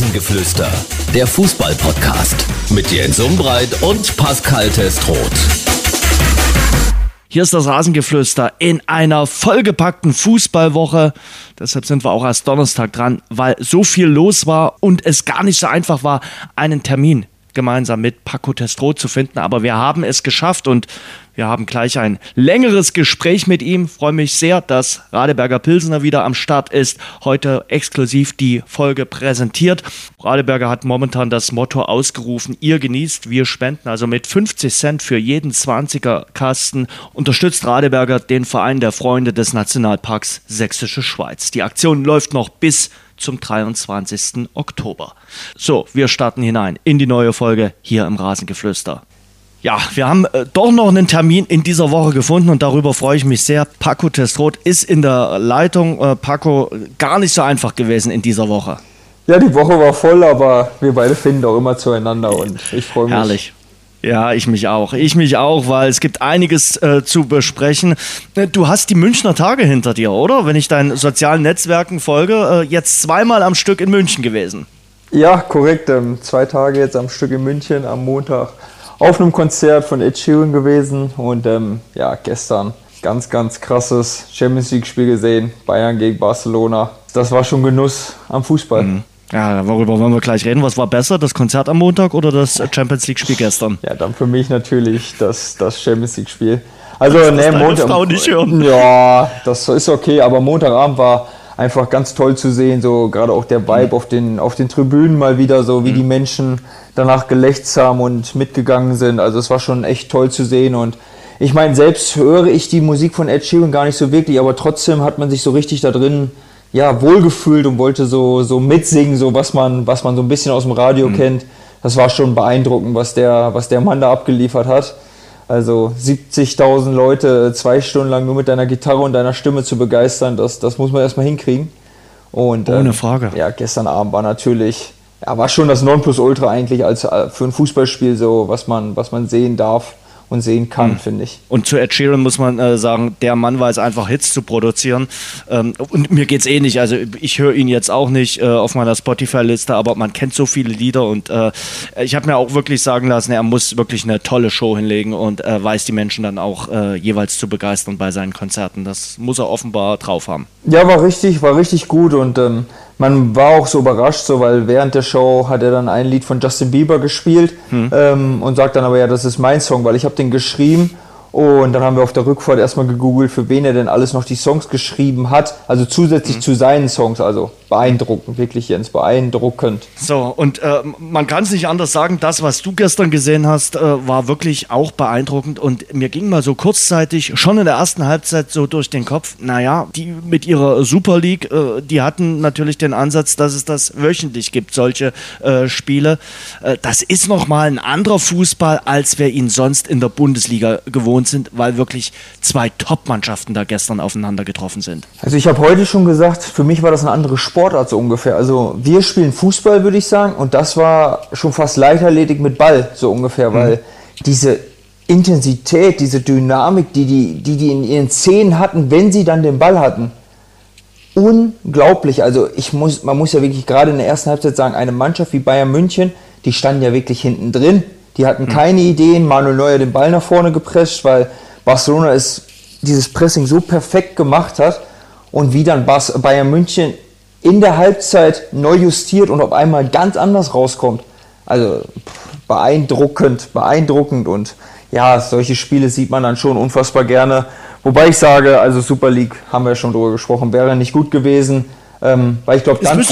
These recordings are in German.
Rasengeflüster, der Fußball-Podcast mit Jens Umbreit und Pascal Testroth. Hier ist das Rasengeflüster in einer vollgepackten Fußballwoche. Deshalb sind wir auch erst Donnerstag dran, weil so viel los war und es gar nicht so einfach war, einen Termin gemeinsam mit Paco Testro zu finden. Aber wir haben es geschafft und wir haben gleich ein längeres Gespräch mit ihm. freue mich sehr, dass Radeberger Pilsener wieder am Start ist. Heute exklusiv die Folge präsentiert. Radeberger hat momentan das Motto ausgerufen, ihr genießt, wir spenden. Also mit 50 Cent für jeden 20er Kasten unterstützt Radeberger den Verein der Freunde des Nationalparks Sächsische Schweiz. Die Aktion läuft noch bis zum 23. Oktober. So, wir starten hinein in die neue Folge hier im Rasengeflüster. Ja, wir haben äh, doch noch einen Termin in dieser Woche gefunden und darüber freue ich mich sehr. Paco Testroth ist in der Leitung. Äh, Paco, gar nicht so einfach gewesen in dieser Woche. Ja, die Woche war voll, aber wir beide finden auch immer zueinander und ich freue mich. Herrlich. Ja, ich mich auch. Ich mich auch, weil es gibt einiges äh, zu besprechen. Äh, du hast die Münchner Tage hinter dir, oder? Wenn ich deinen sozialen Netzwerken folge, äh, jetzt zweimal am Stück in München gewesen. Ja, korrekt. Ähm, zwei Tage jetzt am Stück in München, am Montag auf einem Konzert von Ed Sheeran gewesen und ähm, ja, gestern ganz, ganz krasses Champions League-Spiel gesehen. Bayern gegen Barcelona. Das war schon Genuss am Fußball. Mhm. Ja, worüber wollen wir gleich reden? Was war besser, das Konzert am Montag oder das Champions League-Spiel gestern? Ja, dann für mich natürlich das, das Champions League-Spiel. Also, das nee, Montag. Frau nicht hören. Ja, das ist okay, aber Montagabend war einfach ganz toll zu sehen, so gerade auch der Vibe mhm. auf, den, auf den Tribünen mal wieder, so wie mhm. die Menschen danach gelächzt haben und mitgegangen sind. Also, es war schon echt toll zu sehen und ich meine, selbst höre ich die Musik von Ed Sheeran gar nicht so wirklich, aber trotzdem hat man sich so richtig da drin ja, wohlgefühlt und wollte so, so mitsingen, so was man, was man so ein bisschen aus dem Radio mhm. kennt. Das war schon beeindruckend, was der, was der Mann da abgeliefert hat. Also 70.000 Leute zwei Stunden lang nur mit deiner Gitarre und deiner Stimme zu begeistern, das, das muss man erstmal hinkriegen. Und, Ohne ähm, Frage. Ja, gestern Abend war natürlich, ja, war schon das Nonplusultra eigentlich als äh, für ein Fußballspiel so, was man, was man sehen darf und sehen kann, mhm. finde ich. Und zu Ed Sheeran muss man äh, sagen, der Mann weiß einfach Hits zu produzieren. Ähm, und mir geht es eh nicht. Also ich höre ihn jetzt auch nicht äh, auf meiner Spotify-Liste, aber man kennt so viele Lieder und äh, ich habe mir auch wirklich sagen lassen, er muss wirklich eine tolle Show hinlegen und äh, weiß die Menschen dann auch äh, jeweils zu begeistern bei seinen Konzerten. Das muss er offenbar drauf haben. Ja, war richtig, war richtig gut und ähm, man war auch so überrascht, so, weil während der Show hat er dann ein Lied von Justin Bieber gespielt hm. ähm, und sagt dann aber, ja, das ist mein Song, weil ich habe den geschrieben und dann haben wir auf der Rückfahrt erstmal gegoogelt, für wen er denn alles noch die Songs geschrieben hat. Also zusätzlich mhm. zu seinen Songs. Also beeindruckend, wirklich Jens, beeindruckend. So, und äh, man kann es nicht anders sagen, das, was du gestern gesehen hast, äh, war wirklich auch beeindruckend. Und mir ging mal so kurzzeitig, schon in der ersten Halbzeit so durch den Kopf, naja, die mit ihrer Super League, äh, die hatten natürlich den Ansatz, dass es das wöchentlich gibt, solche äh, Spiele. Äh, das ist nochmal ein anderer Fußball, als wir ihn sonst in der Bundesliga gewohnt sind, weil wirklich zwei Top-Mannschaften da gestern aufeinander getroffen sind. Also ich habe heute schon gesagt, für mich war das eine andere Sportart so ungefähr. Also wir spielen Fußball, würde ich sagen, und das war schon fast Leichtathletik mit Ball so ungefähr, mhm. weil diese Intensität, diese Dynamik, die die, die die in ihren Szenen hatten, wenn sie dann den Ball hatten, unglaublich. Also ich muss, man muss ja wirklich gerade in der ersten Halbzeit sagen, eine Mannschaft wie Bayern München, die standen ja wirklich hinten drin die hatten hm. keine Ideen. Manuel Neuer den Ball nach vorne gepresst, weil Barcelona es dieses Pressing so perfekt gemacht hat und wie dann Bayern München in der Halbzeit neu justiert und auf einmal ganz anders rauskommt. Also beeindruckend, beeindruckend und ja, solche Spiele sieht man dann schon unfassbar gerne. Wobei ich sage, also Super League haben wir schon drüber gesprochen, wäre nicht gut gewesen. Ähm, weil ich glaube, dann,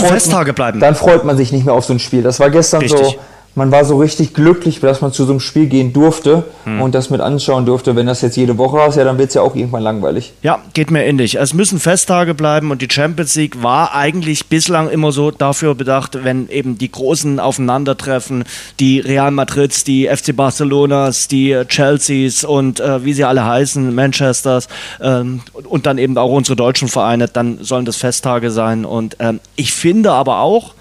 dann, freut man sich nicht mehr auf so ein Spiel. Das war gestern Richtig. so man war so richtig glücklich, dass man zu so einem Spiel gehen durfte hm. und das mit anschauen durfte. Wenn das jetzt jede Woche ist, ja, dann wird es ja auch irgendwann langweilig. Ja, geht mir ähnlich. Es müssen Festtage bleiben und die Champions League war eigentlich bislang immer so dafür bedacht, wenn eben die Großen aufeinandertreffen, die Real Madrids, die FC Barcelonas, die Chelseas und äh, wie sie alle heißen, Manchesters ähm, und dann eben auch unsere deutschen Vereine, dann sollen das Festtage sein. Und ähm, ich finde aber auch,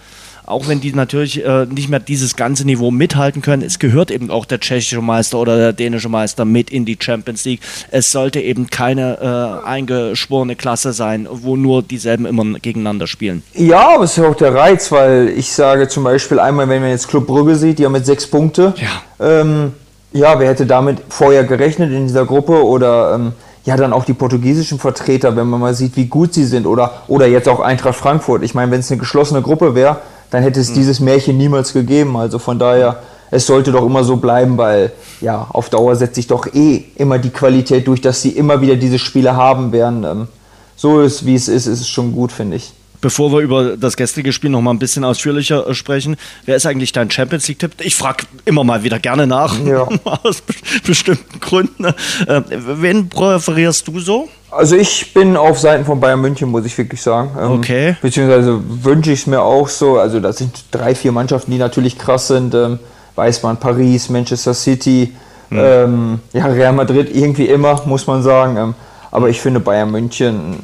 auch wenn die natürlich äh, nicht mehr dieses ganze Niveau mithalten können, es gehört eben auch der tschechische Meister oder der dänische Meister mit in die Champions League. Es sollte eben keine äh, eingeschworene Klasse sein, wo nur dieselben immer gegeneinander spielen. Ja, aber es ist ja auch der Reiz, weil ich sage zum Beispiel einmal, wenn man jetzt Club Brügge sieht, die haben mit sechs Punkte. Ja. Ähm, ja, wer hätte damit vorher gerechnet in dieser Gruppe oder ähm, ja dann auch die portugiesischen Vertreter, wenn man mal sieht, wie gut sie sind oder, oder jetzt auch Eintracht Frankfurt. Ich meine, wenn es eine geschlossene Gruppe wäre, dann hätte es mhm. dieses Märchen niemals gegeben. Also von daher, es sollte doch immer so bleiben, weil ja, auf Dauer setzt sich doch eh immer die Qualität durch, dass sie immer wieder diese Spiele haben werden. Ähm, so ist, wie es ist, ist es schon gut, finde ich. Bevor wir über das gestrige Spiel noch mal ein bisschen ausführlicher äh, sprechen, wer ist eigentlich dein Champions League-Tipp? Ich frage immer mal wieder gerne nach, ja. aus bestimmten Gründen. Äh, wen präferierst du so? Also ich bin auf Seiten von Bayern München, muss ich wirklich sagen. Ähm, okay. Beziehungsweise wünsche ich es mir auch so. Also das sind drei, vier Mannschaften, die natürlich krass sind. Ähm, weiß man, Paris, Manchester City, hm. ähm, ja, Real Madrid irgendwie immer, muss man sagen. Ähm, aber ich finde Bayern München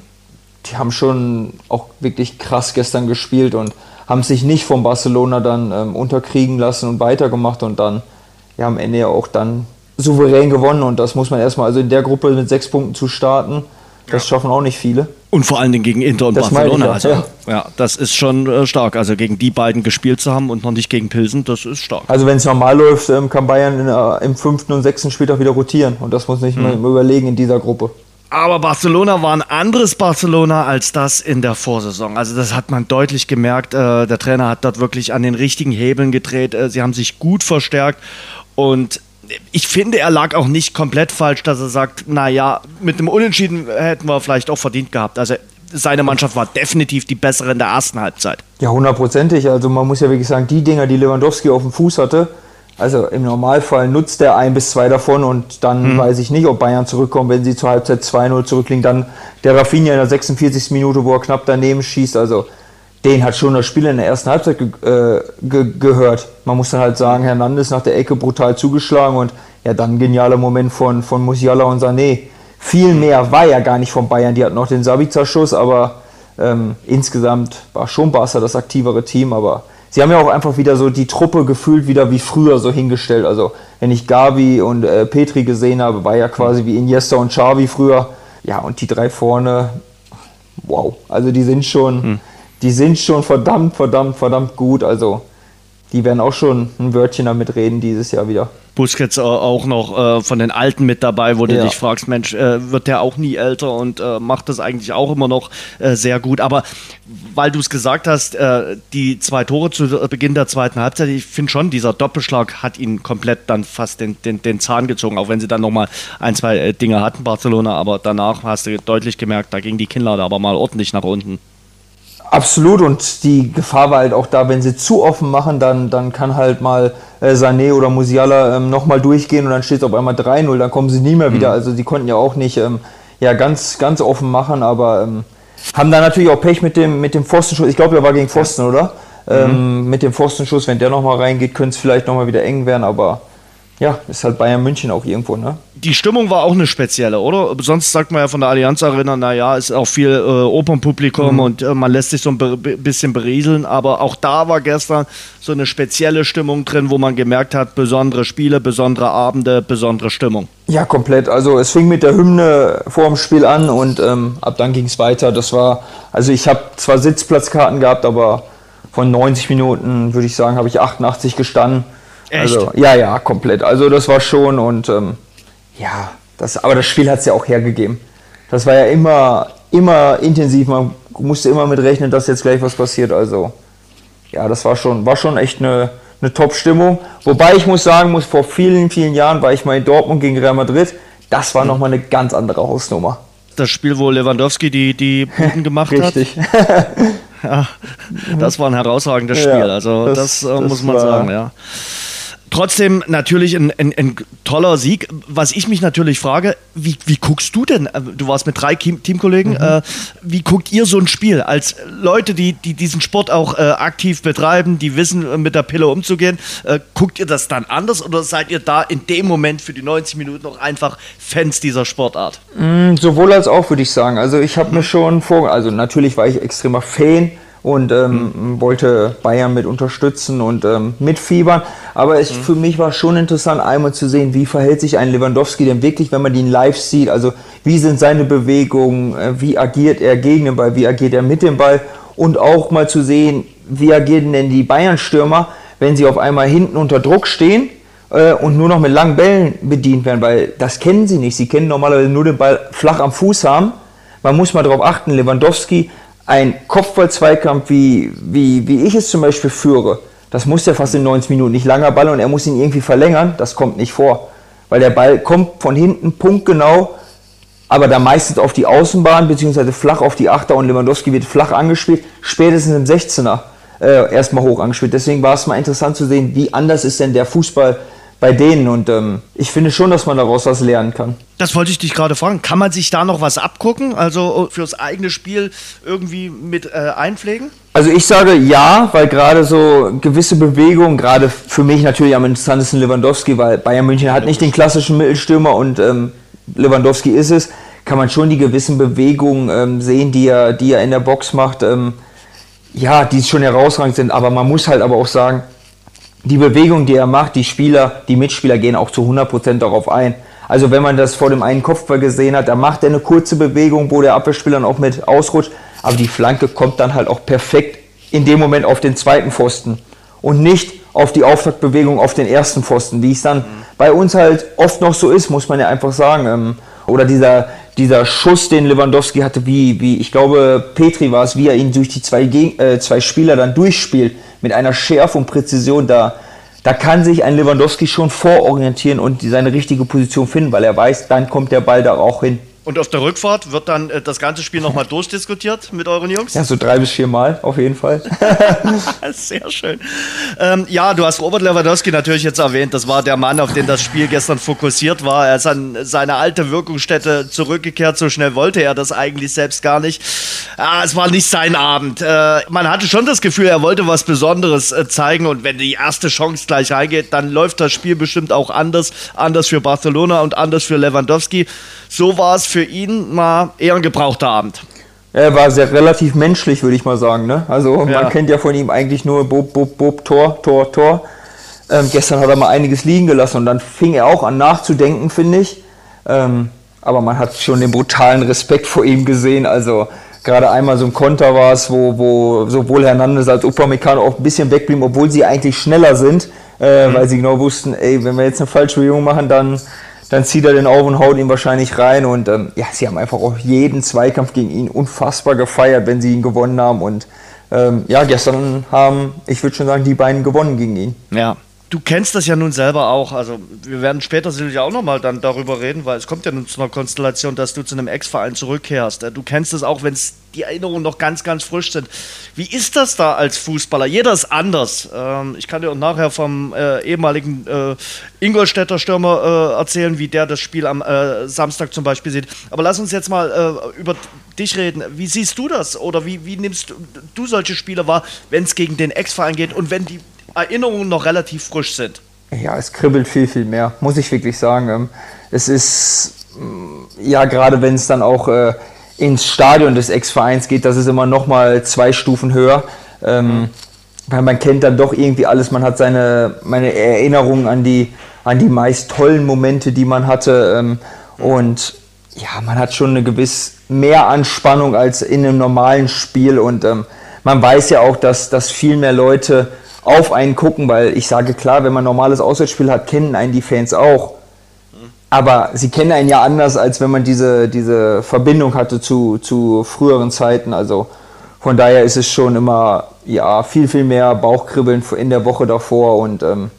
die haben schon auch wirklich krass gestern gespielt und haben sich nicht von Barcelona dann unterkriegen lassen und weitergemacht und dann ja am Ende ja auch dann souverän gewonnen und das muss man erstmal, also in der Gruppe mit sechs Punkten zu starten, das schaffen auch nicht viele. Und vor allen Dingen gegen Inter und das Barcelona. Ich, also, ja. ja. das ist schon äh, stark. Also gegen die beiden gespielt zu haben und noch nicht gegen Pilsen, das ist stark. Also wenn es normal läuft, ähm, kann Bayern in, äh, im fünften und sechsten Spieltag wieder rotieren. Und das muss nicht mhm. mal überlegen in dieser Gruppe. Aber Barcelona war ein anderes Barcelona als das in der Vorsaison. Also das hat man deutlich gemerkt. Äh, der Trainer hat dort wirklich an den richtigen Hebeln gedreht. Äh, sie haben sich gut verstärkt und ich finde, er lag auch nicht komplett falsch, dass er sagt, naja, mit einem Unentschieden hätten wir vielleicht auch verdient gehabt. Also seine Mannschaft war definitiv die bessere in der ersten Halbzeit. Ja, hundertprozentig. Also man muss ja wirklich sagen, die Dinger, die Lewandowski auf dem Fuß hatte, also im Normalfall nutzt er ein bis zwei davon und dann mhm. weiß ich nicht, ob Bayern zurückkommt, wenn sie zur Halbzeit 2-0 zurückliegen. Dann der Rafinha in der 46. Minute, wo er knapp daneben schießt. Also den hat schon das Spiel in der ersten Halbzeit ge äh, ge gehört. Man muss dann halt sagen, Hernandez nach der Ecke brutal zugeschlagen und ja, dann ein genialer Moment von, von Musiala und Sané. Viel mehr war ja gar nicht von Bayern. Die hatten noch den Sabitzer-Schuss, aber ähm, insgesamt war schon Barca das aktivere Team, aber sie haben ja auch einfach wieder so die Truppe gefühlt wieder wie früher so hingestellt. Also wenn ich Gabi und äh, Petri gesehen habe, war ja quasi wie Iniesta und Xavi früher. Ja, und die drei vorne, wow. Also die sind schon, hm. Die sind schon verdammt, verdammt, verdammt gut. Also die werden auch schon ein Wörtchen damit reden dieses Jahr wieder. Busquets auch noch äh, von den Alten mit dabei, wo du ja. dich fragst, Mensch, äh, wird der auch nie älter und äh, macht das eigentlich auch immer noch äh, sehr gut. Aber weil du es gesagt hast, äh, die zwei Tore zu Beginn der zweiten Halbzeit, ich finde schon, dieser Doppelschlag hat ihn komplett dann fast den, den, den Zahn gezogen, auch wenn sie dann nochmal ein, zwei äh, Dinge hatten, Barcelona, aber danach hast du deutlich gemerkt, da ging die Kinnlade aber mal ordentlich nach unten. Absolut und die Gefahr war halt auch da, wenn sie zu offen machen, dann, dann kann halt mal äh, Sané oder Musiala ähm, nochmal durchgehen und dann steht es auf einmal 3-0, dann kommen sie nie mehr wieder. Mhm. Also sie konnten ja auch nicht ähm, ja, ganz, ganz offen machen, aber ähm, haben da natürlich auch Pech mit dem, mit dem Pfostenschuss. Ich glaube, er war gegen Pfosten, oder? Mhm. Ähm, mit dem Pfostenschuss, wenn der nochmal reingeht, könnte es vielleicht nochmal wieder eng werden, aber ja, ist halt Bayern München auch irgendwo, ne? Die Stimmung war auch eine spezielle, oder? Sonst sagt man ja von der Allianz Arena, naja, ist auch viel äh, Opernpublikum mhm. und äh, man lässt sich so ein bisschen berieseln, aber auch da war gestern so eine spezielle Stimmung drin, wo man gemerkt hat, besondere Spiele, besondere Abende, besondere Stimmung. Ja, komplett. Also es fing mit der Hymne vor dem Spiel an und ähm, ab dann ging es weiter. Das war, also ich habe zwar Sitzplatzkarten gehabt, aber von 90 Minuten würde ich sagen, habe ich 88 gestanden. Echt? Also, ja, ja, komplett. Also das war schon und ähm, ja, das, aber das Spiel hat es ja auch hergegeben. Das war ja immer, immer intensiv. Man musste immer mit rechnen, dass jetzt gleich was passiert. Also ja, das war schon, war schon echt eine, eine Top-Stimmung. Wobei ich muss sagen, muss vor vielen, vielen Jahren war ich mal in Dortmund gegen Real Madrid. Das war nochmal eine ganz andere Hausnummer. Das Spiel, wo Lewandowski die, die Buden gemacht Richtig. hat. ja, das war ein herausragendes Spiel. Also das, das, äh, das muss man sagen, ja. Trotzdem natürlich ein, ein, ein, toller Sieg. Was ich mich natürlich frage, wie, wie guckst du denn? Äh, du warst mit drei Teamkollegen. Mhm. Äh, wie guckt ihr so ein Spiel? Als Leute, die, die diesen Sport auch äh, aktiv betreiben, die wissen, äh, mit der Pille umzugehen, äh, guckt ihr das dann anders oder seid ihr da in dem Moment für die 90 Minuten noch einfach Fans dieser Sportart? Mhm, sowohl als auch, würde ich sagen. Also ich habe mir schon vor, also natürlich war ich extremer Fan und ähm, mhm. wollte Bayern mit unterstützen und ähm, mitfiebern. Aber es, mhm. für mich war schon interessant, einmal zu sehen, wie verhält sich ein Lewandowski denn wirklich, wenn man ihn live sieht. Also wie sind seine Bewegungen, äh, wie agiert er gegen den Ball, wie agiert er mit dem Ball und auch mal zu sehen, wie agieren denn die Bayern-Stürmer, wenn sie auf einmal hinten unter Druck stehen äh, und nur noch mit langen Bällen bedient werden, weil das kennen sie nicht. Sie kennen normalerweise nur den Ball flach am Fuß haben. Man muss mal darauf achten, Lewandowski ein Kopfball-Zweikampf, wie, wie, wie ich es zum Beispiel führe, das muss ja fast in 90 Minuten. Nicht langer Ball und er muss ihn irgendwie verlängern, das kommt nicht vor. Weil der Ball kommt von hinten punktgenau, aber da meistens auf die Außenbahn, beziehungsweise flach auf die Achter und Lewandowski wird flach angespielt, spätestens im 16er äh, erstmal hoch angespielt. Deswegen war es mal interessant zu sehen, wie anders ist denn der Fußball bei denen. Und ähm, ich finde schon, dass man daraus was lernen kann. Das wollte ich dich gerade fragen. Kann man sich da noch was abgucken? Also äh, fürs eigene Spiel irgendwie mit äh, einpflegen? Also ich sage ja, weil gerade so gewisse Bewegungen, gerade für mich natürlich am interessantesten Lewandowski, weil Bayern München hat nicht den klassischen Mittelstürmer und ähm, Lewandowski ist es, kann man schon die gewissen Bewegungen ähm, sehen, die er, die er in der Box macht. Ähm, ja, die schon herausragend sind, aber man muss halt aber auch sagen, die Bewegung, die er macht, die Spieler, die Mitspieler gehen auch zu 100% darauf ein. Also wenn man das vor dem einen Kopfball gesehen hat, da macht er eine kurze Bewegung, wo der Abwehrspieler dann auch mit ausrutscht, aber die Flanke kommt dann halt auch perfekt in dem Moment auf den zweiten Pfosten und nicht auf die Auftaktbewegung auf den ersten Pfosten, wie es dann mhm. bei uns halt oft noch so ist, muss man ja einfach sagen. Ähm, oder dieser, dieser Schuss, den Lewandowski hatte, wie, wie ich glaube, Petri war es, wie er ihn durch die zwei, äh, zwei Spieler dann durchspielt mit einer Schärfe und Präzision, da, da kann sich ein Lewandowski schon vororientieren und seine richtige Position finden, weil er weiß, dann kommt der Ball da auch hin. Und auf der Rückfahrt wird dann äh, das ganze Spiel nochmal durchdiskutiert mit euren Jungs? Ja, so drei bis vier Mal auf jeden Fall. Sehr schön. Ähm, ja, du hast Robert Lewandowski natürlich jetzt erwähnt. Das war der Mann, auf den das Spiel gestern fokussiert war. Er ist an seine alte Wirkungsstätte zurückgekehrt. So schnell wollte er das eigentlich selbst gar nicht. Ah, es war nicht sein Abend. Äh, man hatte schon das Gefühl, er wollte was Besonderes äh, zeigen. Und wenn die erste Chance gleich reingeht, dann läuft das Spiel bestimmt auch anders. Anders für Barcelona und anders für Lewandowski. So war es für ihn mal eher ein gebrauchter Abend. Er war sehr relativ menschlich, würde ich mal sagen. Ne? Also ja. man kennt ja von ihm eigentlich nur Bob, Bob, Bob, Tor, Tor, Tor. Ähm, gestern hat er mal einiges liegen gelassen und dann fing er auch an nachzudenken, finde ich. Ähm, aber man hat schon den brutalen Respekt vor ihm gesehen. Also gerade einmal so ein Konter war es, wo, wo sowohl Hernandez als Upamecano auch ein bisschen wegblieben, obwohl sie eigentlich schneller sind, äh, mhm. weil sie genau wussten, ey, wenn wir jetzt eine falsche Bewegung machen, dann dann zieht er den auf und haut ihn wahrscheinlich rein. Und ähm, ja, sie haben einfach auch jeden Zweikampf gegen ihn unfassbar gefeiert, wenn sie ihn gewonnen haben. Und ähm, ja, gestern haben, ich würde schon sagen, die beiden gewonnen gegen ihn. Ja, du kennst das ja nun selber auch. Also wir werden später sicherlich auch nochmal dann darüber reden, weil es kommt ja nun zu einer Konstellation, dass du zu einem Ex-Verein zurückkehrst. Du kennst es auch, wenn die Erinnerungen noch ganz, ganz frisch sind. Wie ist das da als Fußballer? Jeder ist anders. Ähm, ich kann dir auch nachher vom äh, ehemaligen äh, Ingolstädter Stürmer äh, erzählen, wie der das Spiel am äh, Samstag zum Beispiel sieht. Aber lass uns jetzt mal äh, über dich reden. Wie siehst du das? Oder wie, wie nimmst du solche Spiele wahr, wenn es gegen den Ex-Verein geht und wenn die Erinnerungen noch relativ frisch sind. Ja, es kribbelt viel, viel mehr, muss ich wirklich sagen. Ähm, es ist, mm, ja, gerade wenn es dann auch äh, ins Stadion des Ex-Vereins geht, das ist immer noch mal zwei Stufen höher. Ähm, weil man kennt dann doch irgendwie alles, man hat seine meine Erinnerungen an die, an die meist tollen Momente, die man hatte. Ähm, und ja, man hat schon eine gewiss mehr Anspannung als in einem normalen Spiel. Und ähm, man weiß ja auch, dass, dass viel mehr Leute auf einen gucken, weil ich sage klar, wenn man normales Auswärtsspiel hat, kennen einen die Fans auch. Aber sie kennen einen ja anders, als wenn man diese, diese Verbindung hatte zu, zu früheren Zeiten. Also von daher ist es schon immer ja, viel, viel mehr Bauchkribbeln in der Woche davor und ähm,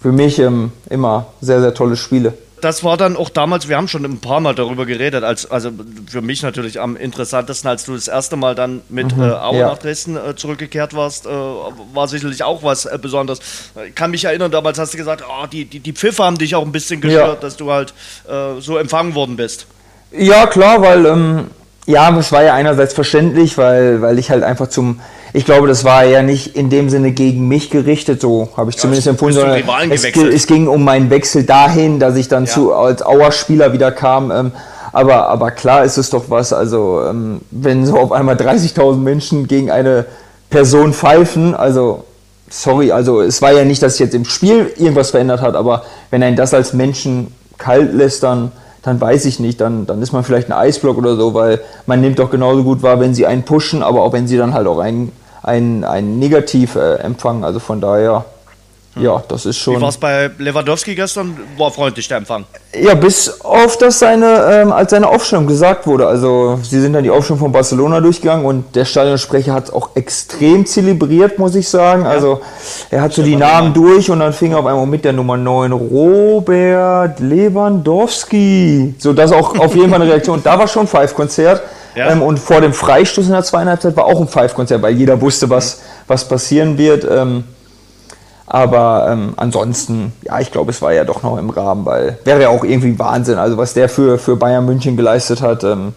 für mich ähm, immer sehr, sehr tolle Spiele das war dann auch damals, wir haben schon ein paar Mal darüber geredet, als, also für mich natürlich am interessantesten, als du das erste Mal dann mit mhm, äh, Aue ja. nach Dresden äh, zurückgekehrt warst, äh, war sicherlich auch was äh, Besonderes. Ich kann mich erinnern, damals hast du gesagt, oh, die, die, die Pfiffe haben dich auch ein bisschen gestört, ja. dass du halt äh, so empfangen worden bist. Ja, klar, weil, ähm, ja, das war ja einerseits verständlich, weil, weil ich halt einfach zum ich glaube, das war ja nicht in dem Sinne gegen mich gerichtet, so habe ich ja, zumindest empfunden, sondern es, es, ging um meinen Wechsel dahin, dass ich dann ja. zu, als Auer-Spieler wieder kam. Ähm, Aber, aber klar ist es doch was, also ähm, wenn so auf einmal 30.000 Menschen gegen eine Person pfeifen, also sorry, also es war ja nicht, dass sich jetzt im Spiel irgendwas verändert hat, aber wenn ein das als Menschen kalt lässt, dann, dann weiß ich nicht, dann, dann ist man vielleicht ein Eisblock oder so, weil man nimmt doch genauso gut wahr, wenn sie einen pushen, aber auch wenn sie dann halt auch einen, einen, einen Negativ äh. Also von daher ja, das ist schon. Wie war es bei Lewandowski gestern? War freundlich der Empfang. Ja, bis auf das seine, ähm, als seine Aufstellung gesagt wurde. Also sie sind dann die Aufstellung von Barcelona durchgegangen und der Stadionsprecher hat es auch extrem zelebriert, muss ich sagen. Ja. Also er hat so die Namen durch und dann fing er auf einmal mit der Nummer 9 Robert Lewandowski. So, das auch auf jeden Fall eine Reaktion. Da war schon Five-Konzert. Ja. Ähm, und vor dem Freistoß in der zweiten Halbzeit war auch ein Five-Konzert, weil jeder wusste, was, was passieren wird. Ähm, aber ähm, ansonsten, ja, ich glaube, es war ja doch noch im Rahmen, weil wäre ja auch irgendwie Wahnsinn. Also was der für, für Bayern München geleistet hat, ähm,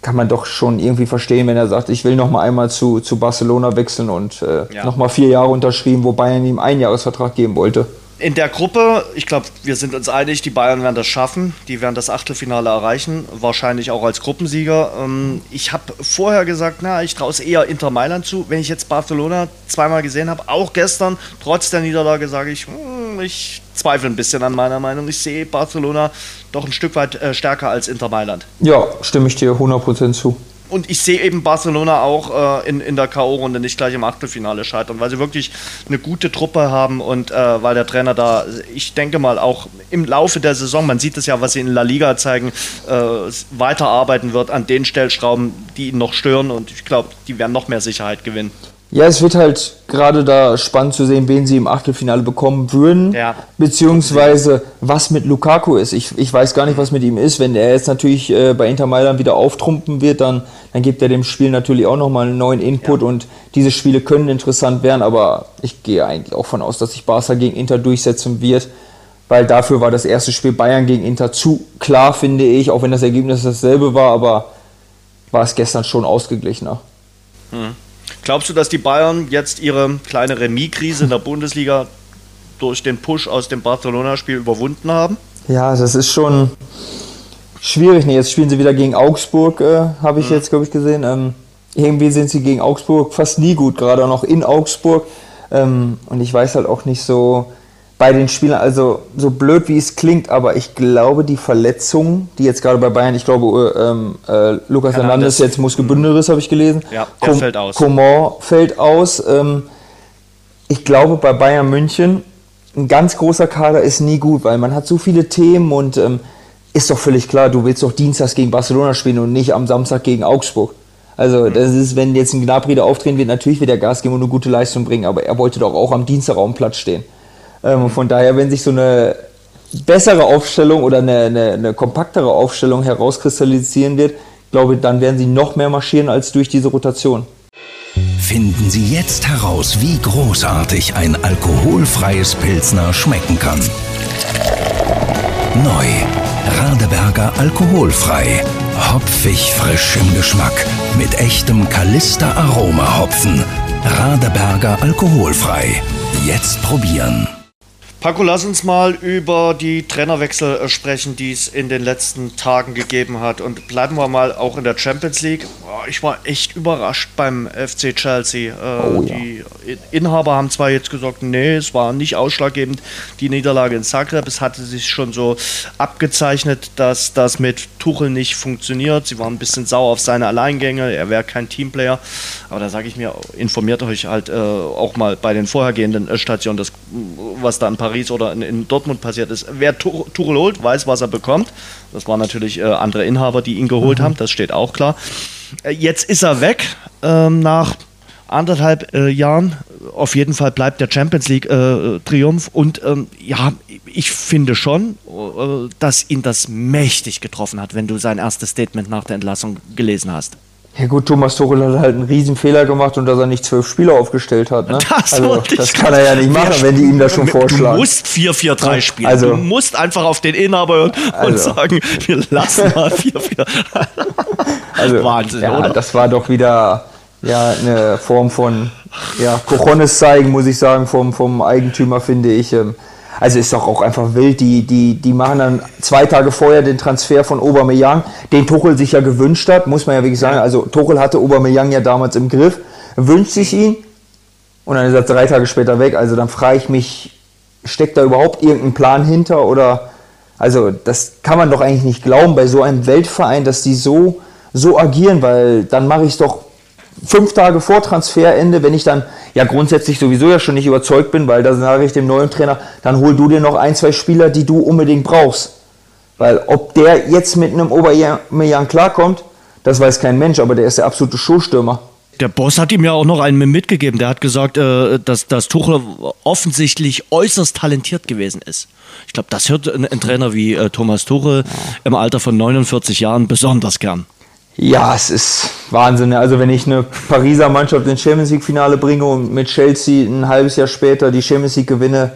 kann man doch schon irgendwie verstehen, wenn er sagt, ich will noch mal einmal zu, zu Barcelona wechseln und äh, ja. noch mal vier Jahre unterschrieben, wo Bayern ihm einen Jahresvertrag geben wollte in der Gruppe, ich glaube, wir sind uns einig, die Bayern werden das schaffen. Die werden das Achtelfinale erreichen, wahrscheinlich auch als Gruppensieger. Ähm, ich habe vorher gesagt, na, ich traue es eher Inter Mailand zu. Wenn ich jetzt Barcelona zweimal gesehen habe, auch gestern, trotz der Niederlage, sage ich, hm, ich zweifle ein bisschen an meiner Meinung. Ich sehe Barcelona doch ein Stück weit äh, stärker als Inter Mailand. Ja, stimme ich dir 100% zu und ich sehe eben Barcelona auch äh, in, in der K.O.-Runde nicht gleich im Achtelfinale scheitern, weil sie wirklich eine gute Truppe haben und äh, weil der Trainer da, ich denke mal, auch im Laufe der Saison, man sieht es ja, was sie in La Liga zeigen, äh, weiterarbeiten wird an den Stellschrauben, die ihn noch stören und ich glaube, die werden noch mehr Sicherheit gewinnen. Ja, es wird halt gerade da spannend zu sehen, wen sie im Achtelfinale bekommen würden, ja. beziehungsweise was mit Lukaku ist. Ich, ich weiß gar nicht, was mit ihm ist. Wenn er jetzt natürlich äh, bei Inter Mailand wieder auftrumpen wird, dann, dann gibt er dem Spiel natürlich auch nochmal einen neuen Input ja. und diese Spiele können interessant werden, aber ich gehe eigentlich auch von aus, dass sich Barca gegen Inter durchsetzen wird, weil dafür war das erste Spiel Bayern gegen Inter zu klar, finde ich, auch wenn das Ergebnis dasselbe war, aber war es gestern schon ausgeglichener. Hm. Glaubst du, dass die Bayern jetzt ihre kleine Remis-Krise in der Bundesliga durch den Push aus dem Barcelona-Spiel überwunden haben? Ja, das ist schon schwierig. jetzt spielen sie wieder gegen Augsburg, äh, habe ich mhm. jetzt, glaube ich, gesehen. Ähm, irgendwie sind sie gegen Augsburg fast nie gut, gerade auch noch in Augsburg. Ähm, und ich weiß halt auch nicht so, bei den Spielern, also so blöd wie es klingt, aber ich glaube, die Verletzungen, die jetzt gerade bei Bayern, ich glaube, äh, ähm, äh, Lukas Hernandez jetzt Muskelbündelriss, habe ich gelesen. Ja, der Com fällt aus. Coman fällt aus. Ähm, ich glaube, bei Bayern München, ein ganz großer Kader ist nie gut, weil man hat so viele Themen und ähm, ist doch völlig klar, du willst doch Dienstags gegen Barcelona spielen und nicht am Samstag gegen Augsburg. Also das ist, wenn jetzt ein Gnabry da auftreten wird, natürlich wird er Gas geben und eine gute Leistung bringen, aber er wollte doch auch am Dienstag auf dem Platz stehen. Ähm, von daher, wenn sich so eine bessere Aufstellung oder eine, eine, eine kompaktere Aufstellung herauskristallisieren wird, glaube ich, dann werden sie noch mehr marschieren als durch diese Rotation. Finden Sie jetzt heraus, wie großartig ein alkoholfreies Pilzner schmecken kann. Neu. Radeberger alkoholfrei. Hopfig frisch im Geschmack. Mit echtem Kalister Aroma Hopfen. Radeberger alkoholfrei. Jetzt probieren. Paco, lass uns mal über die Trainerwechsel äh, sprechen, die es in den letzten Tagen gegeben hat. Und bleiben wir mal auch in der Champions League. Ich war echt überrascht beim FC Chelsea. Äh, oh, ja. Die Inhaber haben zwar jetzt gesagt, nee, es war nicht ausschlaggebend, die Niederlage in Zagreb. Es hatte sich schon so abgezeichnet, dass das mit Tuchel nicht funktioniert. Sie waren ein bisschen sauer auf seine Alleingänge. Er wäre kein Teamplayer. Aber da sage ich mir, informiert euch halt äh, auch mal bei den vorhergehenden Stationen, das, was da in Paris Paris oder in, in Dortmund passiert ist. Wer Tuchel holt, weiß, was er bekommt. Das waren natürlich äh, andere Inhaber, die ihn geholt mhm. haben, das steht auch klar. Äh, jetzt ist er weg ähm, nach anderthalb äh, Jahren. Auf jeden Fall bleibt der Champions League äh, Triumph. Und ähm, ja, ich finde schon, äh, dass ihn das mächtig getroffen hat, wenn du sein erstes Statement nach der Entlassung gelesen hast. Ja gut, Thomas Tuchel hat halt einen riesen Fehler gemacht und dass er nicht zwölf Spieler aufgestellt hat. Ne? Das, also, das kann er ja nicht machen, wenn die ihm das schon vorschlagen. Du musst 4-4-3 spielen. Also, du musst einfach auf den Inhaber hören also, und sagen, wir lassen mal 4-4. also, Wahnsinn, ja, oder? Das war doch wieder ja, eine Form von ja, Cojones zeigen, muss ich sagen, vom, vom Eigentümer, finde ich. Ähm, Also ist doch auch einfach wild. Die, die, die machen dann zwei Tage vorher den Transfer von Aubameyang, den Tuchel sich ja gewünscht hat, muss man ja wirklich sagen. Also Tuchel hatte Aubameyang ja damals im Griff, wünscht sich ihn und dann ist er drei Tage später weg. Also dann frage ich mich, steckt da überhaupt irgendein Plan hinter oder also das kann man doch eigentlich nicht glauben bei so einem Weltverein, dass die so so agieren, weil dann mache ich es doch fünf Tage vor Transferende, wenn ich dann ja grundsätzlich sowieso ja schon nicht überzeugt bin, weil da sage ich dem neuen Trainer, dann hol du dir noch ein, zwei Spieler, die du unbedingt brauchst. Weil ob der jetzt mit einem Obermeier klarkommt, das weiß kein Mensch, aber der ist der absolute Showstürmer. Der Boss hat ihm ja auch noch einen mitgegeben. Der hat gesagt, äh, dass, dass Tuchel offensichtlich äußerst talentiert gewesen ist. Ich glaube, das hört ein, Trainer wie äh, Thomas Tuchel im Alter von 49 Jahren besonders gern. Ja, es ist Wahnsinn. Also wenn ich eine Pariser Mannschaft ins Champions League Finale bringe und mit Chelsea ein halbes Jahr später die Champions League gewinne,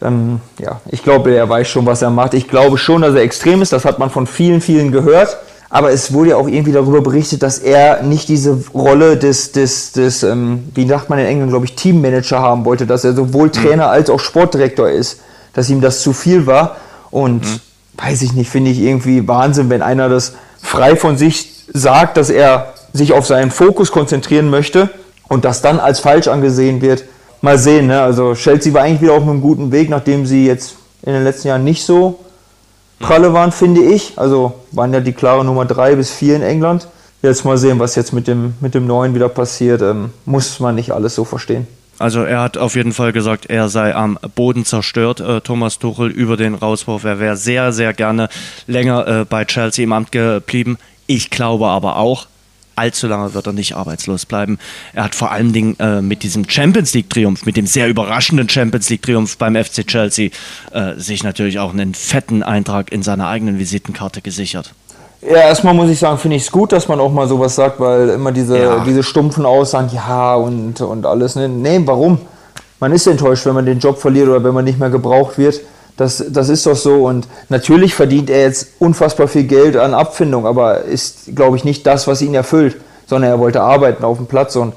dann ja, ich glaube, er weiß schon, was er macht. Ich glaube schon, dass er extrem ist. Das hat man von vielen, vielen gehört. Aber es wurde ja auch irgendwie darüber berichtet, dass er nicht diese Rolle des, des, des ähm, wie sagt man in England, glaube ich, Teammanager haben wollte, dass er sowohl mhm. Trainer als auch Sportdirektor ist, dass ihm das zu viel war. Und mhm. weiß ich nicht, finde ich irgendwie Wahnsinn, wenn einer das frei von sich sagt, dass er sich auf seinen Fokus konzentrieren möchte und das dann als falsch angesehen wird. Mal sehen, ne? also Chelsea war eigentlich wieder auf einem guten Weg, nachdem sie jetzt in den letzten Jahren nicht so pralle waren, finde ich. Also waren ja die klare Nummer drei bis vier in England. Jetzt mal sehen, was jetzt mit dem, mit dem neuen wieder passiert. Ähm, muss man nicht alles so verstehen. Also er hat auf jeden Fall gesagt, er sei am Boden zerstört, äh, Thomas Tuchel, über den Rauswurf. Er wäre sehr, sehr gerne länger äh, bei Chelsea im Amt geblieben. Ich glaube aber auch, allzu lange wird er nicht arbeitslos bleiben. Er hat vor allen Dingen äh, mit diesem Champions League-Triumph, mit dem sehr überraschenden Champions League-Triumph beim FC Chelsea, äh, sich natürlich auch einen fetten Eintrag in seiner eigenen Visitenkarte gesichert. Ja, erstmal muss ich sagen, finde ich es gut, dass man auch mal sowas sagt, weil immer diese, ja. diese stumpfen Aussagen, ja und, und alles. Ne? Nee, warum? Man ist enttäuscht, wenn man den Job verliert oder wenn man nicht mehr gebraucht wird. Das, das ist doch so. Und natürlich verdient er jetzt unfassbar viel Geld an Abfindung, aber ist, glaube ich, nicht das, was ihn erfüllt, sondern er wollte arbeiten auf dem Platz. Und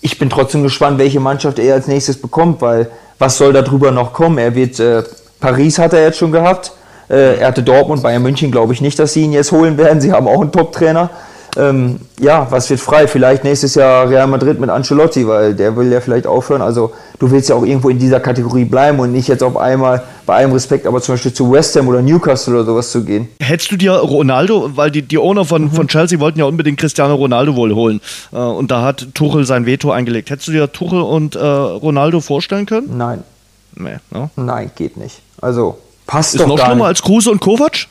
ich bin trotzdem gespannt, welche Mannschaft er als nächstes bekommt, weil was soll darüber noch kommen? Er wird, äh, Paris hat er jetzt schon gehabt äh, er hatte Dortmund, Bayern München glaube ich nicht, dass sie ihn jetzt holen werden. Sie haben auch einen Top-Trainer. Ähm, ja, was wird frei? Vielleicht nächstes Jahr Real Madrid mit Ancelotti, weil der will ja vielleicht aufhören. Also du willst ja auch irgendwo in dieser Kategorie bleiben und nicht jetzt auf einmal, bei allem Respekt, aber zum Beispiel zu West Ham oder Newcastle oder sowas zu gehen. Hättest du dir Ronaldo, weil die, die Owner von, mhm. von Chelsea wollten ja unbedingt Cristiano Ronaldo wohl holen äh, und da hat Tuchel sein Veto eingelegt. Hättest du dir Tuchel und äh, Ronaldo vorstellen können? Nein. Nee, no? Nein, geht nicht. Also Passt ist doch noch gar schlimmer nicht. als Kruse und Kovac?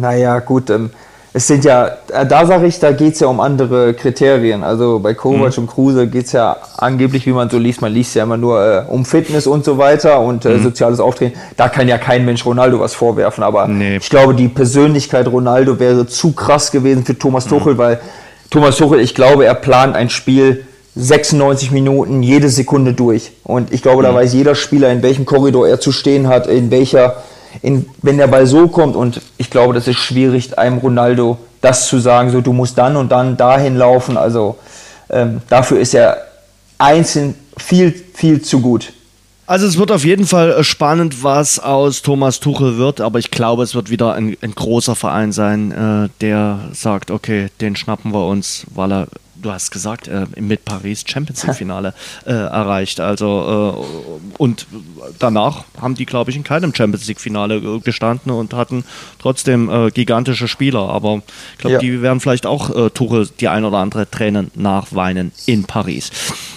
Naja, gut, ähm, es sind ja, äh, da sage ich, da geht es ja um andere Kriterien. Also bei Kovac mhm. und Kruse geht es ja angeblich, wie man so liest, man liest ja immer nur äh, um Fitness und so weiter und äh, mhm. soziales Auftreten. Da kann ja kein Mensch Ronaldo was vorwerfen. Aber nee. ich glaube, die Persönlichkeit Ronaldo wäre zu krass gewesen für Thomas mhm. Tuchel, weil Thomas Tuchel, ich glaube, er plant ein Spiel 96 Minuten jede Sekunde durch. Und ich glaube, da mhm. weiß jeder Spieler, in welchem Korridor er zu stehen hat, in welcher in, wenn der Ball so kommt und ich glaube, das ist schwierig, einem Ronaldo das zu sagen, so du musst dann und dann dahin laufen. Also ähm, dafür ist er einzeln viel, viel zu gut. Also es wird auf jeden Fall äh, spannend, was aus Thomas Tuchel wird, aber ich glaube, es wird wieder ein, ein großer Verein sein, äh, der sagt, okay, den schnappen wir uns, weil er du hast gesagt, äh, mit Paris Champions League Finale äh, erreicht. Also äh, und danach haben die, glaube ich, in keinem Champions League Finale äh, gestanden und hatten trotzdem äh, gigantische Spieler. Aber ich glaube, ja. die werden vielleicht auch äh, Tuchel die ein oder andere Tränen nachweinen in Paris.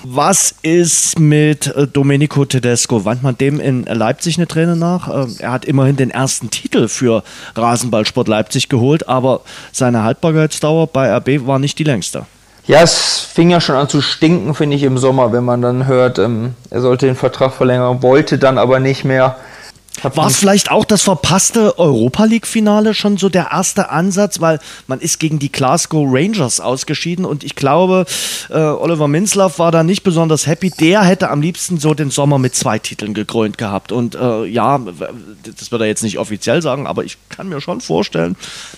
Was ist mit Domenico Tedesco? Wandt man dem in Leipzig eine Träne nach? er hat immerhin den ersten Titel für Rasenballsport Leipzig geholt, aber seine Haltbarkeitsdauer bei RB war nicht die längste. Ja, es fing ja schon an zu stinken, finde ich, im Sommer, wenn man dann hört, ähm, er sollte den Vertrag verlängern, wollte dann aber nicht mehr. War es vielleicht auch das verpasste Europa League-Finale schon so der erste Ansatz, weil man ist gegen die Glasgow Rangers ausgeschieden und ich glaube, äh, Oliver Minzlaff war da nicht besonders happy. Der hätte am liebsten so den Sommer mit zwei Titeln gekrönt gehabt. Und äh, ja, das wird er jetzt nicht offiziell sagen, aber ich kann mir schon vorstellen,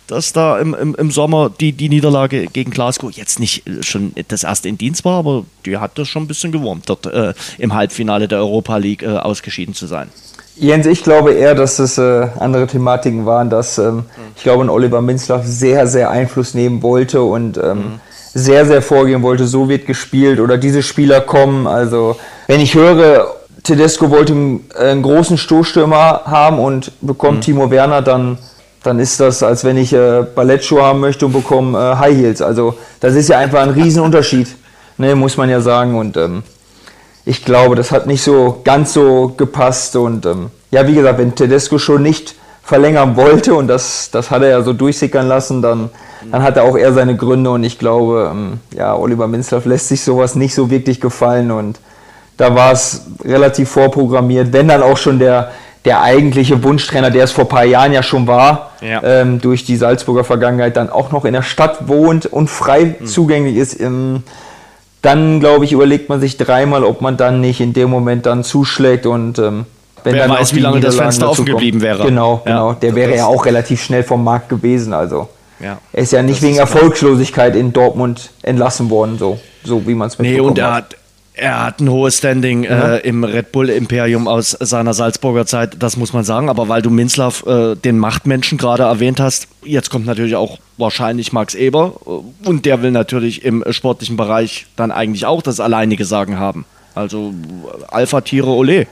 dass da im, im, im Sommer die, die Niederlage gegen Glasgow jetzt nicht schon das erste in Dienst war, aber die hat das schon ein bisschen gewurmt, dort äh, im Halbfinale der Europa League äh, ausgeschieden zu sein. Jens, ich glaube eher, dass es äh, andere Thematiken waren, dass ähm, ich glaube, ein Oliver Minzlaff sehr, sehr Einfluss nehmen wollte und ähm, mhm. sehr, sehr vorgehen wollte, so wird gespielt oder diese Spieler kommen. Also, wenn ich höre, Tedesco wollte einen, einen großen Stoßstürmer haben und bekommt mhm. Timo Werner, dann, dann ist das, als wenn ich äh, Ballettschuhe haben möchte und bekomme äh, High Heels. Also, das ist ja einfach ein Riesenunterschied, ne, muss man ja sagen. Und ähm, ich glaube, das hat nicht so ganz so gepasst. Und ähm, ja, wie gesagt, wenn Tedesco schon nicht verlängern wollte und das, das hat er ja so durchsickern lassen, dann, dann hat er auch eher seine Gründe. Und ich glaube, ähm, ja, Oliver Minzlaff lässt sich sowas nicht so wirklich gefallen. Und da war es relativ vorprogrammiert, wenn dann auch schon der, der eigentliche Wunschtrainer, der es vor ein paar Jahren ja schon war, ja. ähm, durch die Salzburger Vergangenheit, dann auch noch in der Stadt wohnt und frei mhm. zugänglich ist. Im, dann glaube ich, überlegt man sich dreimal, ob man dann nicht in dem Moment dann zuschlägt und ähm, wenn Wer dann weiß, wie lange das Fenster offen geblieben wäre. Genau, genau. Ja, der wäre ja auch relativ schnell vom Markt gewesen. Also ja. er ist ja nicht wegen Erfolgslosigkeit in Dortmund entlassen worden, so, so wie man es mitbekommen Nee, und er hat, er hat ein hohes Standing äh, im Red Bull Imperium aus seiner Salzburger Zeit, das muss man sagen. Aber weil du Minzlaff, äh, den Machtmenschen gerade erwähnt hast, jetzt kommt natürlich auch wahrscheinlich Max Eber äh, und der will natürlich im sportlichen Bereich dann eigentlich auch das alleinige Sagen haben. Also Alpha-Tiere, ole.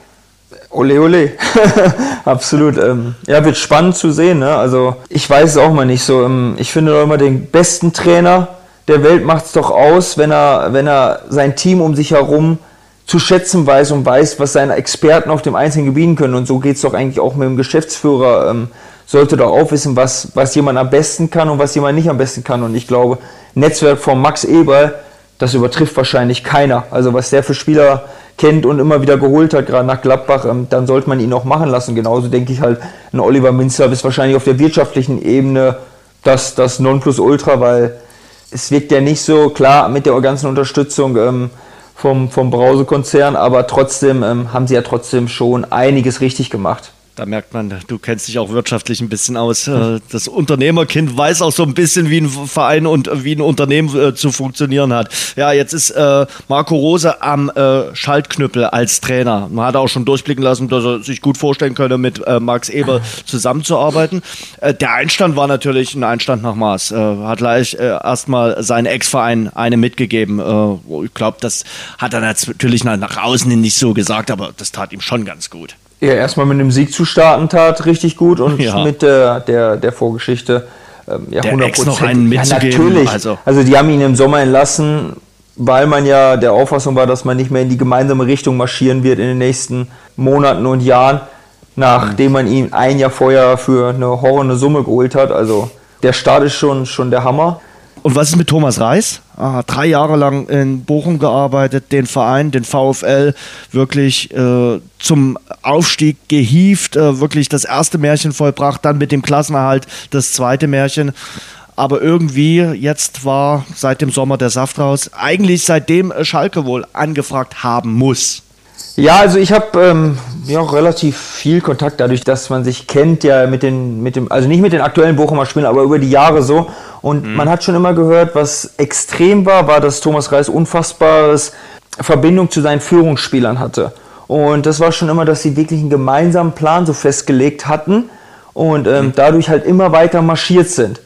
Ole, ole. Absolut. Ähm, ja, wird spannend zu sehen. Ne? Also ich weiß es auch mal nicht so. Ähm, ich finde doch immer den besten Trainer der Welt macht es doch aus, wenn er, wenn er sein Team um sich herum zu schätzen weiß und weiß, was seine Experten auf dem einzelnen Gebieten können. Und so geht es doch eigentlich auch mit dem Geschäftsführer. Ähm, sollte doch auch wissen, was, was jemand am besten kann und was jemand nicht am besten kann. Und ich glaube, Netzwerk von Max Eberl, das übertrifft wahrscheinlich keiner. Also was der für Spieler kennt und immer wieder geholt hat, gerade nach Gladbach, ähm, dann sollte man ihn auch machen lassen. Genauso denke ich halt, ein Oliver Minzer ist wahrscheinlich auf der wirtschaftlichen Ebene das, das Nonplusultra, weil es wirkt ja nicht so klar mit der ganzen Unterstützung ähm, vom, vom Brause-Konzern, aber trotzdem ähm, haben sie ja trotzdem schon einiges richtig gemacht. Da merkt man, du kennst dich auch wirtschaftlich ein bisschen aus. Äh, das Unternehmerkind weiß auch so ein bisschen, wie ein Verein und wie ein Unternehmen äh, zu funktionieren hat. Ja, jetzt ist äh, Marco Rose am Schaltknüppel als Trainer. Man hat auch schon durchblicken lassen, dass er sich gut vorstellen könnte, mit Max Eber zusammenzuarbeiten. Der Einstand war natürlich ein Einstand nach Maß. hat gleich erstmal seinen Ex-Verein eine mitgegeben. ich glaube, das hat er natürlich nach außen nicht so gesagt, aber das tat ihm schon ganz gut. Ja, erstmal mit einem Sieg zu starten tat richtig gut und ja. mit der, der, der Vorgeschichte ähm, ja, der 100 Ex noch einen mitzugeben. Ja, natürlich. Also. also die haben ihn im Sommer entlassen, weil man ja der Auffassung war, dass man nicht mehr in die gemeinsame Richtung marschieren wird in den nächsten Monaten und Jahren, nachdem man ihn ein Jahr vorher für eine horrende Summe geholt hat. Also der Start ist schon, schon der Hammer. Und was ist mit Thomas Reis? Ah, drei Jahre lang in Bochum gearbeitet, den Verein, den VfL wirklich äh, zum Aufstieg gehievt, äh, wirklich das erste Märchen vollbracht, dann mit dem Klassenerhalt das zweite Märchen. Aber irgendwie, jetzt war seit dem Sommer der Saft raus, eigentlich seitdem Schalke wohl angefragt haben muss. Ja, also ich habe ähm, ja auch relativ viel Kontakt dadurch, dass man sich kennt ja mit den, mit dem, also nicht mit den aktuellen Bochumer Spielern, aber über die Jahre so. Und mhm. man hat schon immer gehört, was extrem war, war, dass Thomas Reis unfassbares Verbindung zu seinen Führungsspielern hatte. Und das war schon immer, dass sie wirklich einen gemeinsamen Plan so festgelegt hatten und ähm, mhm. dadurch halt immer weiter marschiert sind.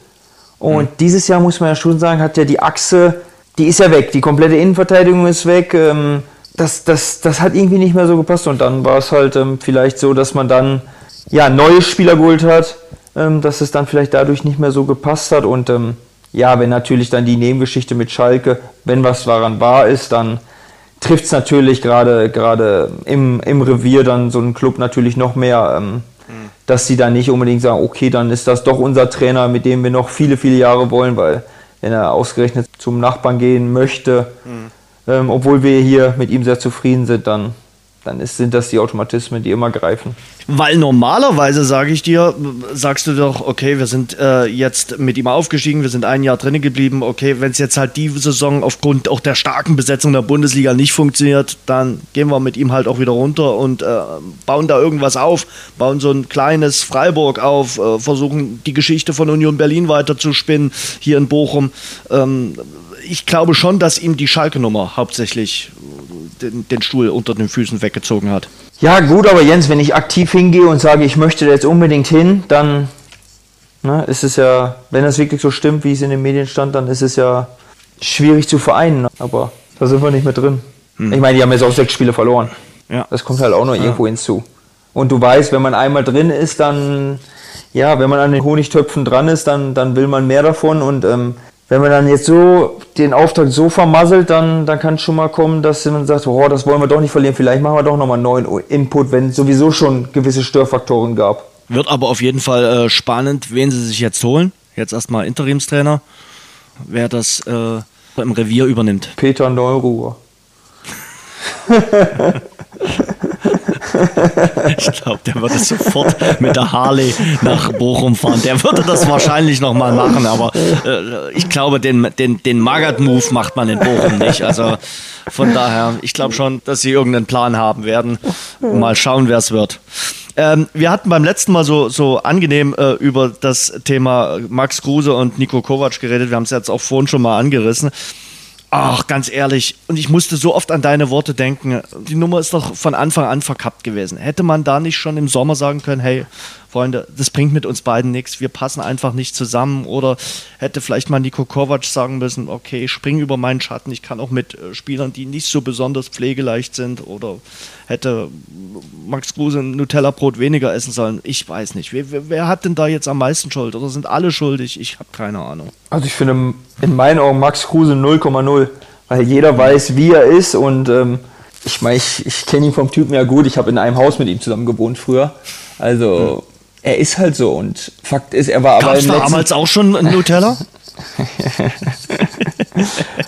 Und mhm. dieses Jahr muss man ja schon sagen, hat ja die Achse, die ist ja weg, die komplette Innenverteidigung ist weg. Ähm, das, das, das hat irgendwie nicht mehr so gepasst. Und dann war es halt ähm, vielleicht so, dass man dann ja, neue Spieler geholt hat, ähm, dass es dann vielleicht dadurch nicht mehr so gepasst hat. Und ähm, ja, wenn natürlich dann die Nebengeschichte mit Schalke, wenn was daran wahr ist, dann trifft es natürlich gerade gerade im, im Revier dann so einen Club natürlich noch mehr, ähm, mhm. dass sie dann nicht unbedingt sagen, okay, dann ist das doch unser Trainer, mit dem wir noch viele, viele Jahre wollen, weil wenn er ausgerechnet zum Nachbarn gehen möchte, mhm ähm, obwohl wir hier mit ihm sehr zufrieden sind, dann, dann ist, sind das die Automatismen, die immer greifen. Weil normalerweise sage ich dir, sagst du doch, okay, wir sind äh, jetzt mit ihm aufgestiegen, wir sind ein Jahr drinnen geblieben, okay, wenn es jetzt halt die Saison aufgrund auch der starken Besetzung der Bundesliga nicht funktioniert, dann gehen wir mit ihm halt auch wieder runter und äh, bauen da irgendwas auf, bauen so ein kleines Freiburg auf, äh, versuchen die Geschichte von Union Berlin weiter zu spinnen hier in Bochum. Ähm, ich glaube schon, dass ihm die Schalke-Nummer hauptsächlich den, den Stuhl unter den Füßen weggezogen hat. Ja, gut, aber Jens, wenn ich aktiv hingehe und sage, ich möchte da jetzt unbedingt hin, dann ne, ist es ja, wenn das wirklich so stimmt, wie es in den Medien stand, dann ist es ja schwierig zu vereinen. Aber da sind wir nicht mehr drin. Hm. Ich meine, die haben jetzt auch sechs Spiele verloren. Ja. Das kommt halt auch noch ja. irgendwo hinzu. Und du weißt, wenn man einmal drin ist, dann, ja, wenn man an den Honigtöpfen dran ist, dann, dann will man mehr davon. Und ähm, wenn man dann jetzt so den Auftrag so vermasselt, dann, dann kann es schon mal kommen, dass man sagt, oh, das wollen wir doch nicht verlieren, vielleicht machen wir doch nochmal einen neuen Input, wenn es sowieso schon gewisse Störfaktoren gab. Wird aber auf jeden Fall äh, spannend, wen sie sich jetzt holen. Jetzt erstmal Interimstrainer, wer das äh, im Revier übernimmt. Peter Neuruhr. ich glaube, der würde sofort mit der Harley nach Bochum fahren. Der würde das wahrscheinlich nochmal machen, aber äh, ich glaube, den, den, den Magat-Move macht man in Bochum nicht. Also von daher, ich glaube schon, dass sie irgendeinen Plan haben werden. Mal schauen, wer es wird. Ähm, wir hatten beim letzten Mal so, so angenehm äh, über das Thema Max Kruse und Nico Kovac geredet. Wir haben es jetzt auch vorhin schon mal angerissen. Ach, ganz ehrlich. Und ich musste so oft an deine Worte denken. Die Nummer ist doch von Anfang an verkappt gewesen. Hätte man da nicht schon im Sommer sagen können, hey, Freunde, das bringt mit uns beiden nichts, wir passen einfach nicht zusammen. Oder hätte vielleicht mal Nico Kovac sagen müssen, okay, ich spring über meinen Schatten, ich kann auch mit äh, Spielern, die nicht so besonders pflegeleicht sind. Oder hätte Max Kruse ein Nutella-Brot weniger essen sollen. Ich weiß nicht. Wer, wer, wer, hat denn da jetzt am meisten Schuld? Oder sind alle schuldig? Ich habe keine Ahnung. Also ich finde in meinen Augen Max Kruse 0,0. Weil jeder weiß, wie er ist und ähm, ich meine, ich, ich kenne ihn vom Typen ja gut. Ich habe in einem Haus mit ihm zusammen gewohnt früher. Also hm er ist halt so. Und Fakt ist, er war Gab's aber. Gab damals auch schon Nutella?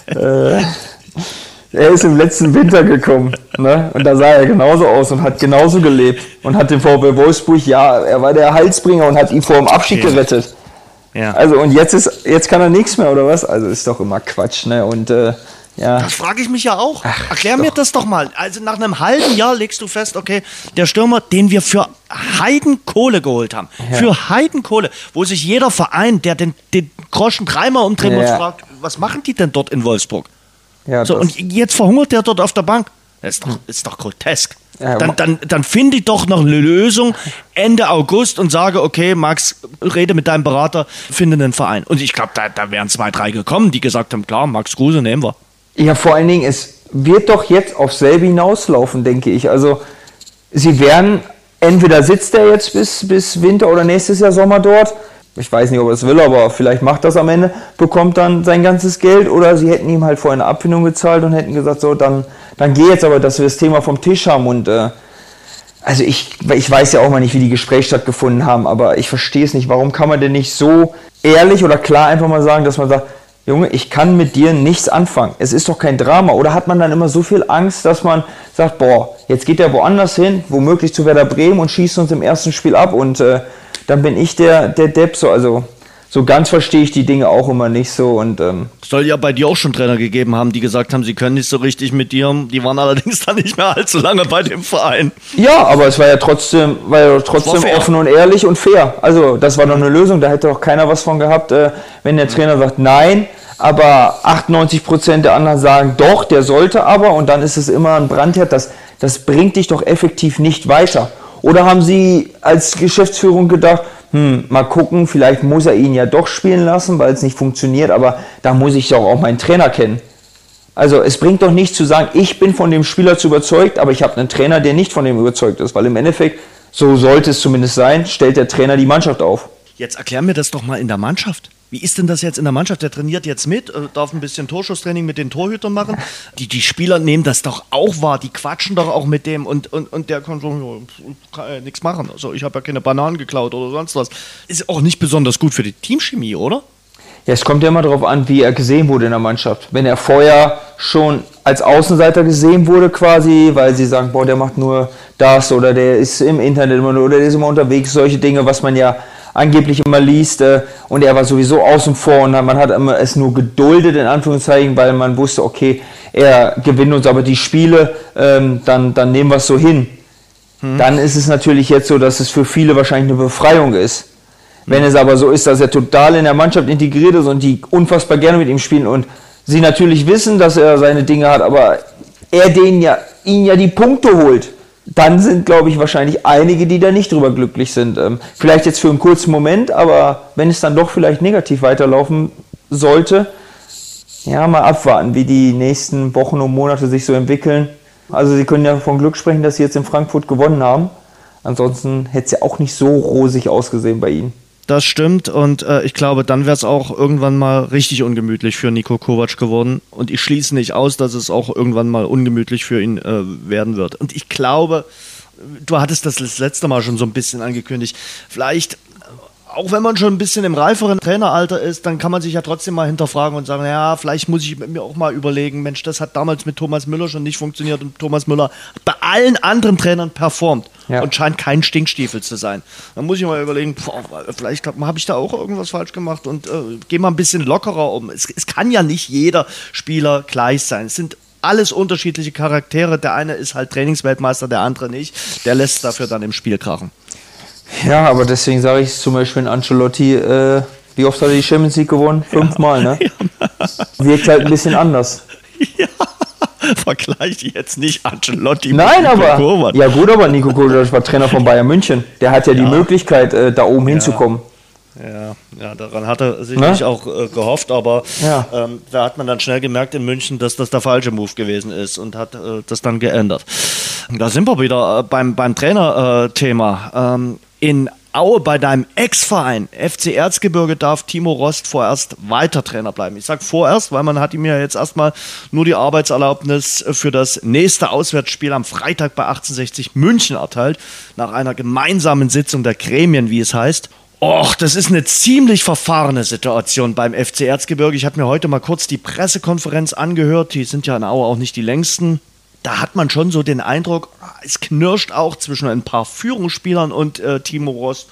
äh, er ist im letzten Winter gekommen. Ne? Und da sah er genauso aus und hat genauso gelebt. Und hat den VW Wolfsburg, ja, er war der Halsbringer und hat ihn vor dem Abschied okay. gerettet. Ja. Also und jetzt ist, jetzt kann er nichts mehr, oder was? Also ist doch immer Quatsch, ne? Und äh, ja. Das frage ich mich ja auch. Ach, Erklär doch. mir das doch mal. Also nach einem halben Jahr legst du fest, okay, der Stürmer, den wir für Heidenkohle geholt haben, ja. für Heidenkohle, wo sich jeder Verein, der den, den Groschen dreimal umdrehen ja. muss, fragt, was machen die denn dort in Wolfsburg? Ja, so, und jetzt verhungert der dort auf der Bank. Das ist doch, ist doch grotesk. Dann, dann, dann finde ich doch noch eine Lösung Ende August und sage, okay, Max, rede mit deinem Berater, finde einen Verein. Und ich glaube, da, da wären zwei, drei gekommen, die gesagt haben, klar, Max Kruse nehmen wir. Ja, vor allen Dingen, es wird doch jetzt auf selbe hinauslaufen, denke ich. Also, sie werden, entweder sitzt er jetzt bis, bis Winter oder nächstes Jahr Sommer dort. Ich weiß nicht, ob er es will, aber vielleicht macht das am Ende, bekommt dann sein ganzes Geld oder sie hätten ihm halt vorher eine Abfindung gezahlt und hätten gesagt, so, dann, dann geh jetzt aber, dass wir das Thema vom Tisch haben und äh, also ich, ich weiß ja auch mal nicht, wie die Gespräche stattgefunden haben, aber ich verstehe es nicht. Warum kann man denn nicht so ehrlich oder klar einfach mal sagen, dass man sagt, Junge, ich kann mit dir nichts anfangen. Es ist doch kein Drama. Oder hat man dann immer so viel Angst, dass man sagt, boah, jetzt geht er woanders hin, womöglich zu Werder Bremen und schießt uns im ersten Spiel ab und äh, dann bin ich der, der Depp. So, also so ganz verstehe ich die Dinge auch immer nicht so. Und, ähm Soll ja bei dir auch schon Trainer gegeben haben, die gesagt haben, sie können nicht so richtig mit dir. Die waren allerdings dann nicht mehr allzu lange bei dem Verein. Ja, aber es war ja trotzdem, war ja trotzdem war offen und ehrlich und fair. Also das war doch eine Lösung. Da hätte auch keiner was von gehabt, äh, wenn der Trainer sagt, nein, aber 98 Prozent der anderen sagen, doch, der sollte aber. Und dann ist es immer ein Brandherd. Das, das bringt dich doch effektiv nicht weiter. Oder haben Sie als Geschäftsführung gedacht, hm, mal gucken, vielleicht muss er ihn ja doch spielen lassen, weil es nicht funktioniert, aber da muss ich doch auch meinen Trainer kennen. Also es bringt doch nicht zu sagen, ich bin von dem Spieler zu überzeugt, aber ich habe einen Trainer, der nicht von dem überzeugt ist, weil im Endeffekt, so sollte es zumindest sein, stellt der Trainer die Mannschaft auf. Jetzt erklär mir das doch mal in der Mannschaft. Wie ist denn das jetzt in der Mannschaft? Der trainiert jetzt mit, äh, darf ein bisschen Torschusstraining mit den Torhütern machen. Die, die Spieler nehmen das doch auch wahr, die quatschen doch auch mit dem und, und, und der kann so, kann ja nichts machen. Also ich habe ja keine Bananen geklaut oder sonst was. Ist auch nicht besonders gut für die Teamchemie, oder? Ja, es kommt ja immer darauf an, wie er gesehen wurde in der Mannschaft. Wenn er vorher schon als Außenseiter gesehen wurde quasi, weil sie sagen, boah, der macht nur das oder der ist im Internet oder der ist immer unterwegs, solche Dinge, was man ja angeblich immer liest äh, und er war sowieso außen vor und man hat immer es nur geduldet in Anführungszeichen, weil man wusste, okay, er gewinnt uns aber die Spiele, ähm, dann, dann nehmen wir es so hin. Hm. Dann ist es natürlich jetzt so, dass es für viele wahrscheinlich eine Befreiung ist. Wenn es aber so ist, dass er total in der Mannschaft integriert ist und die unfassbar gerne mit ihm spielen und sie natürlich wissen, dass er seine Dinge hat, aber er den ja, ihn ja die Punkte holt, dann sind, glaube ich, wahrscheinlich einige, die da nicht drüber glücklich sind. Ähm, vielleicht jetzt für einen kurzen Moment, aber wenn es dann doch vielleicht negativ weiterlaufen sollte, ja, mal abwarten, wie die nächsten Wochen und Monate sich so entwickeln. Also sie können ja von Glück sprechen, dass sie jetzt in Frankfurt gewonnen haben. Ansonsten hätte es ja auch nicht so rosig ausgesehen bei ihnen. Das stimmt und äh, ich glaube, dann wäre es auch irgendwann mal richtig ungemütlich für Nico Kovac geworden. Und ich schließe nicht aus, dass es auch irgendwann mal ungemütlich für ihn äh, werden wird. Und ich glaube, du hattest das letzte Mal schon so ein bisschen angekündigt. Vielleicht auch wenn man schon ein bisschen im reiferen Traineralter ist, dann kann man sich ja trotzdem mal hinterfragen und sagen, ja, vielleicht muss ich mir auch mal überlegen, Mensch, das hat damals mit Thomas Müller schon nicht funktioniert und Thomas Müller hat bei allen anderen Trainern performt ja. und scheint kein Stinkstiefel zu sein. Dann muss ich mal überlegen, boah, vielleicht habe ich da auch irgendwas falsch gemacht und äh, gehe mal ein bisschen lockerer um. Es, es kann ja nicht jeder Spieler gleich sein. Es sind alles unterschiedliche Charaktere. Der eine ist halt Trainingsweltmeister, der andere nicht. Der lässt dafür dann im Spiel krachen. Ja, aber deswegen sage ich zum Beispiel in Ancelotti, äh, wie oft hat er die Champions League gewonnen? Fünfmal, ne? Wirkt halt ein bisschen anders. Ja. Vergleiche jetzt nicht Ancelotti Nein, mit Nico aber, Kovac. Ja gut, aber Nico Kovac war Trainer von Bayern München. Der hat ja, ja. die Möglichkeit, äh, da oben ja. hinzukommen. Ja, ja, daran hat er sicherlich ne? auch äh, gehofft, aber ja. ähm, da hat man dann schnell gemerkt in München, dass das der falsche Move gewesen ist und hat äh, das dann geändert. Da sind wir wieder äh, beim, beim Trainer-Thema. Ähm, in Aue bei deinem Ex-Verein FC Erzgebirge darf Timo Rost vorerst weiter Trainer bleiben. Ich sage vorerst, weil man hat ihm ja jetzt erstmal nur die Arbeitserlaubnis für das nächste Auswärtsspiel am Freitag bei 1860 München erteilt, nach einer gemeinsamen Sitzung der Gremien, wie es heißt. Och, das ist eine ziemlich verfahrene Situation beim FC Erzgebirge. Ich habe mir heute mal kurz die Pressekonferenz angehört. Die sind ja in Aue auch nicht die längsten da hat man schon so den Eindruck, es knirscht auch zwischen ein paar Führungsspielern und äh, Timo Rost.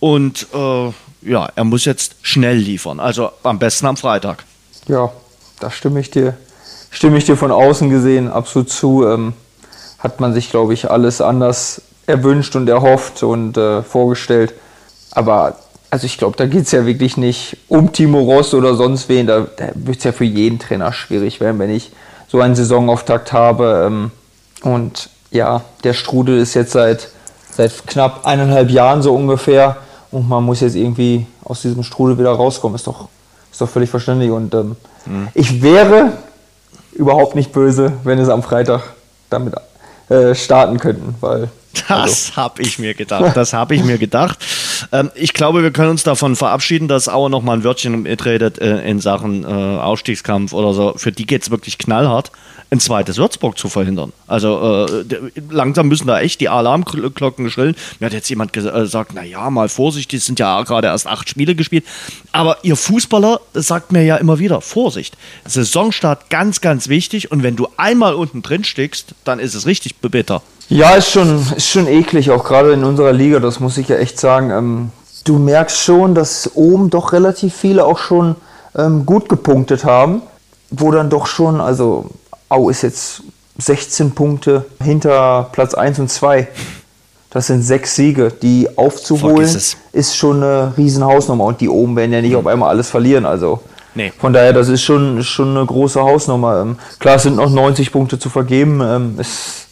Und äh, ja, er muss jetzt schnell liefern. Also am besten am Freitag. Ja, da stimme ich dir, stimme ich dir von außen gesehen absolut zu. Ähm, hat man sich, glaube ich, alles anders erwünscht und erhofft und äh, vorgestellt. Aber also ich glaube, da geht es ja wirklich nicht um Timo Ross oder sonst wen. Da, da wird es ja für jeden Trainer schwierig werden, wenn ich so einen Saisonauftakt habe. Ähm, und ja, der Strudel ist jetzt seit, seit knapp eineinhalb Jahren so ungefähr und man muss jetzt irgendwie aus diesem Strudel wieder rauskommen. Ist doch, ist doch völlig verständlich. Und ähm, mhm. ich wäre überhaupt nicht böse, wenn es am Freitag damit äh, starten könnten, weil das also. habe ich mir gedacht. Das habe ich mir gedacht. Ähm, ich glaube, wir können uns davon verabschieden, dass Auer noch mal ein Wörtchen mitredet äh, in Sachen äh, Ausstiegskampf oder so. Für die geht es wirklich knallhart, ein zweites Würzburg zu verhindern. Also äh, langsam müssen da echt die Alarmglocken schrillen. Mir hat jetzt jemand gesagt, äh, naja, mal vorsichtig, es sind ja gerade erst acht Spiele gespielt. Aber ihr Fußballer sagt mir ja immer wieder, Vorsicht. Saisonstart ganz, ganz wichtig. Und wenn du einmal unten drin steckst, dann ist es richtig bitter. Ja, ist schon, ist schon eklig, auch gerade in unserer Liga, das muss ich ja echt sagen. Ähm, du merkst schon, dass oben doch relativ viele auch schon ähm, gut gepunktet haben, wo dann doch schon, also Au ist jetzt 16 Punkte hinter Platz 1 und 2. Das sind sechs Siege. Die aufzuholen ist schon eine riesen Hausnummer. Und die oben werden ja nicht mhm. auf einmal alles verlieren. Also nee. von daher, das ist schon, schon eine große Hausnummer. Ähm, klar, es sind noch 90 Punkte zu vergeben. Ähm, ist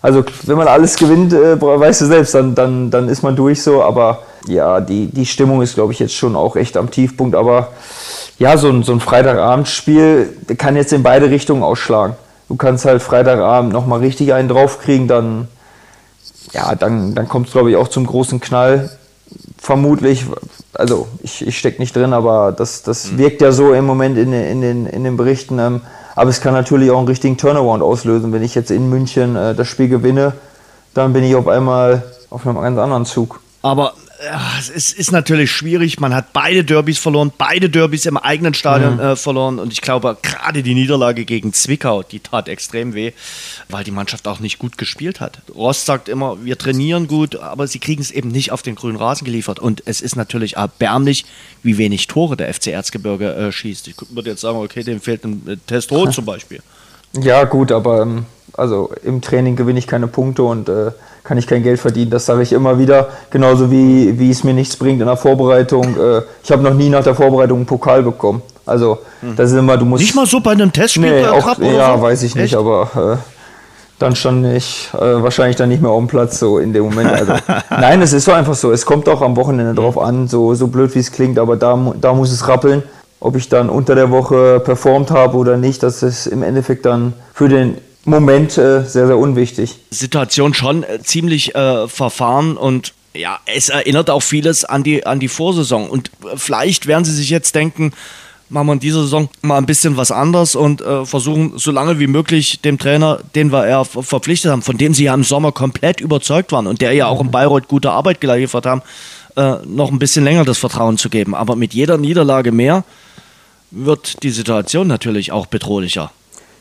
also wenn man alles gewinnt, äh, weißt du selbst, dann, dann, dann ist man durch so. Aber ja, die, die Stimmung ist, glaube ich, jetzt schon auch echt am Tiefpunkt. Aber ja, so ein, so ein Freitagabendspiel kann jetzt in beide Richtungen ausschlagen. Du kannst halt Freitagabend nochmal richtig einen draufkriegen, dann, ja, dann, dann kommt es, glaube ich, auch zum großen Knall. Vermutlich, also ich, ich stecke nicht drin, aber das, das mhm. wirkt ja so im Moment in, in, den, in den Berichten. Ähm, aber es kann natürlich auch einen richtigen Turnaround auslösen. Wenn ich jetzt in München äh, das Spiel gewinne, dann bin ich auf einmal auf einem ganz anderen Zug. Aber es ist natürlich schwierig. Man hat beide Derbys verloren, beide Derbys im eigenen Stadion mhm. äh, verloren. Und ich glaube, gerade die Niederlage gegen Zwickau, die tat extrem weh, weil die Mannschaft auch nicht gut gespielt hat. Rost sagt immer, wir trainieren gut, aber sie kriegen es eben nicht auf den grünen Rasen geliefert. Und es ist natürlich erbärmlich, wie wenig Tore der FC Erzgebirge äh, schießt. Ich würde jetzt sagen, okay, dem fehlt ein äh, Test rot zum Beispiel. Ja, gut, aber ähm, also im Training gewinne ich keine Punkte und äh, kann ich kein Geld verdienen. Das sage ich immer wieder. Genauso wie, wie es mir nichts bringt in der Vorbereitung. Äh, ich habe noch nie nach der Vorbereitung einen Pokal bekommen. Also, das ist immer, du musst. Nicht mal so bei einem Testspiel Nee, auch, oder ja, so? weiß ich nicht, Echt? aber äh, dann stand ich äh, wahrscheinlich dann nicht mehr auf dem Platz so in dem Moment. Also, nein, es ist so einfach so. Es kommt auch am Wochenende drauf an, so, so blöd wie es klingt, aber da, da muss es rappeln. Ob ich dann unter der Woche performt habe oder nicht, das ist im Endeffekt dann für den Moment äh, sehr, sehr unwichtig. Situation schon äh, ziemlich äh, verfahren und ja, es erinnert auch vieles an die, an die Vorsaison. Und äh, vielleicht werden sie sich jetzt denken, machen wir in dieser Saison mal ein bisschen was anders und äh, versuchen so lange wie möglich dem Trainer, den wir ja ver- verpflichtet haben, von dem sie ja im Sommer komplett überzeugt waren und der ja auch in Bayreuth gute Arbeit geliefert haben, äh, noch ein bisschen länger das Vertrauen zu geben. Aber mit jeder Niederlage mehr wird die Situation natürlich auch bedrohlicher.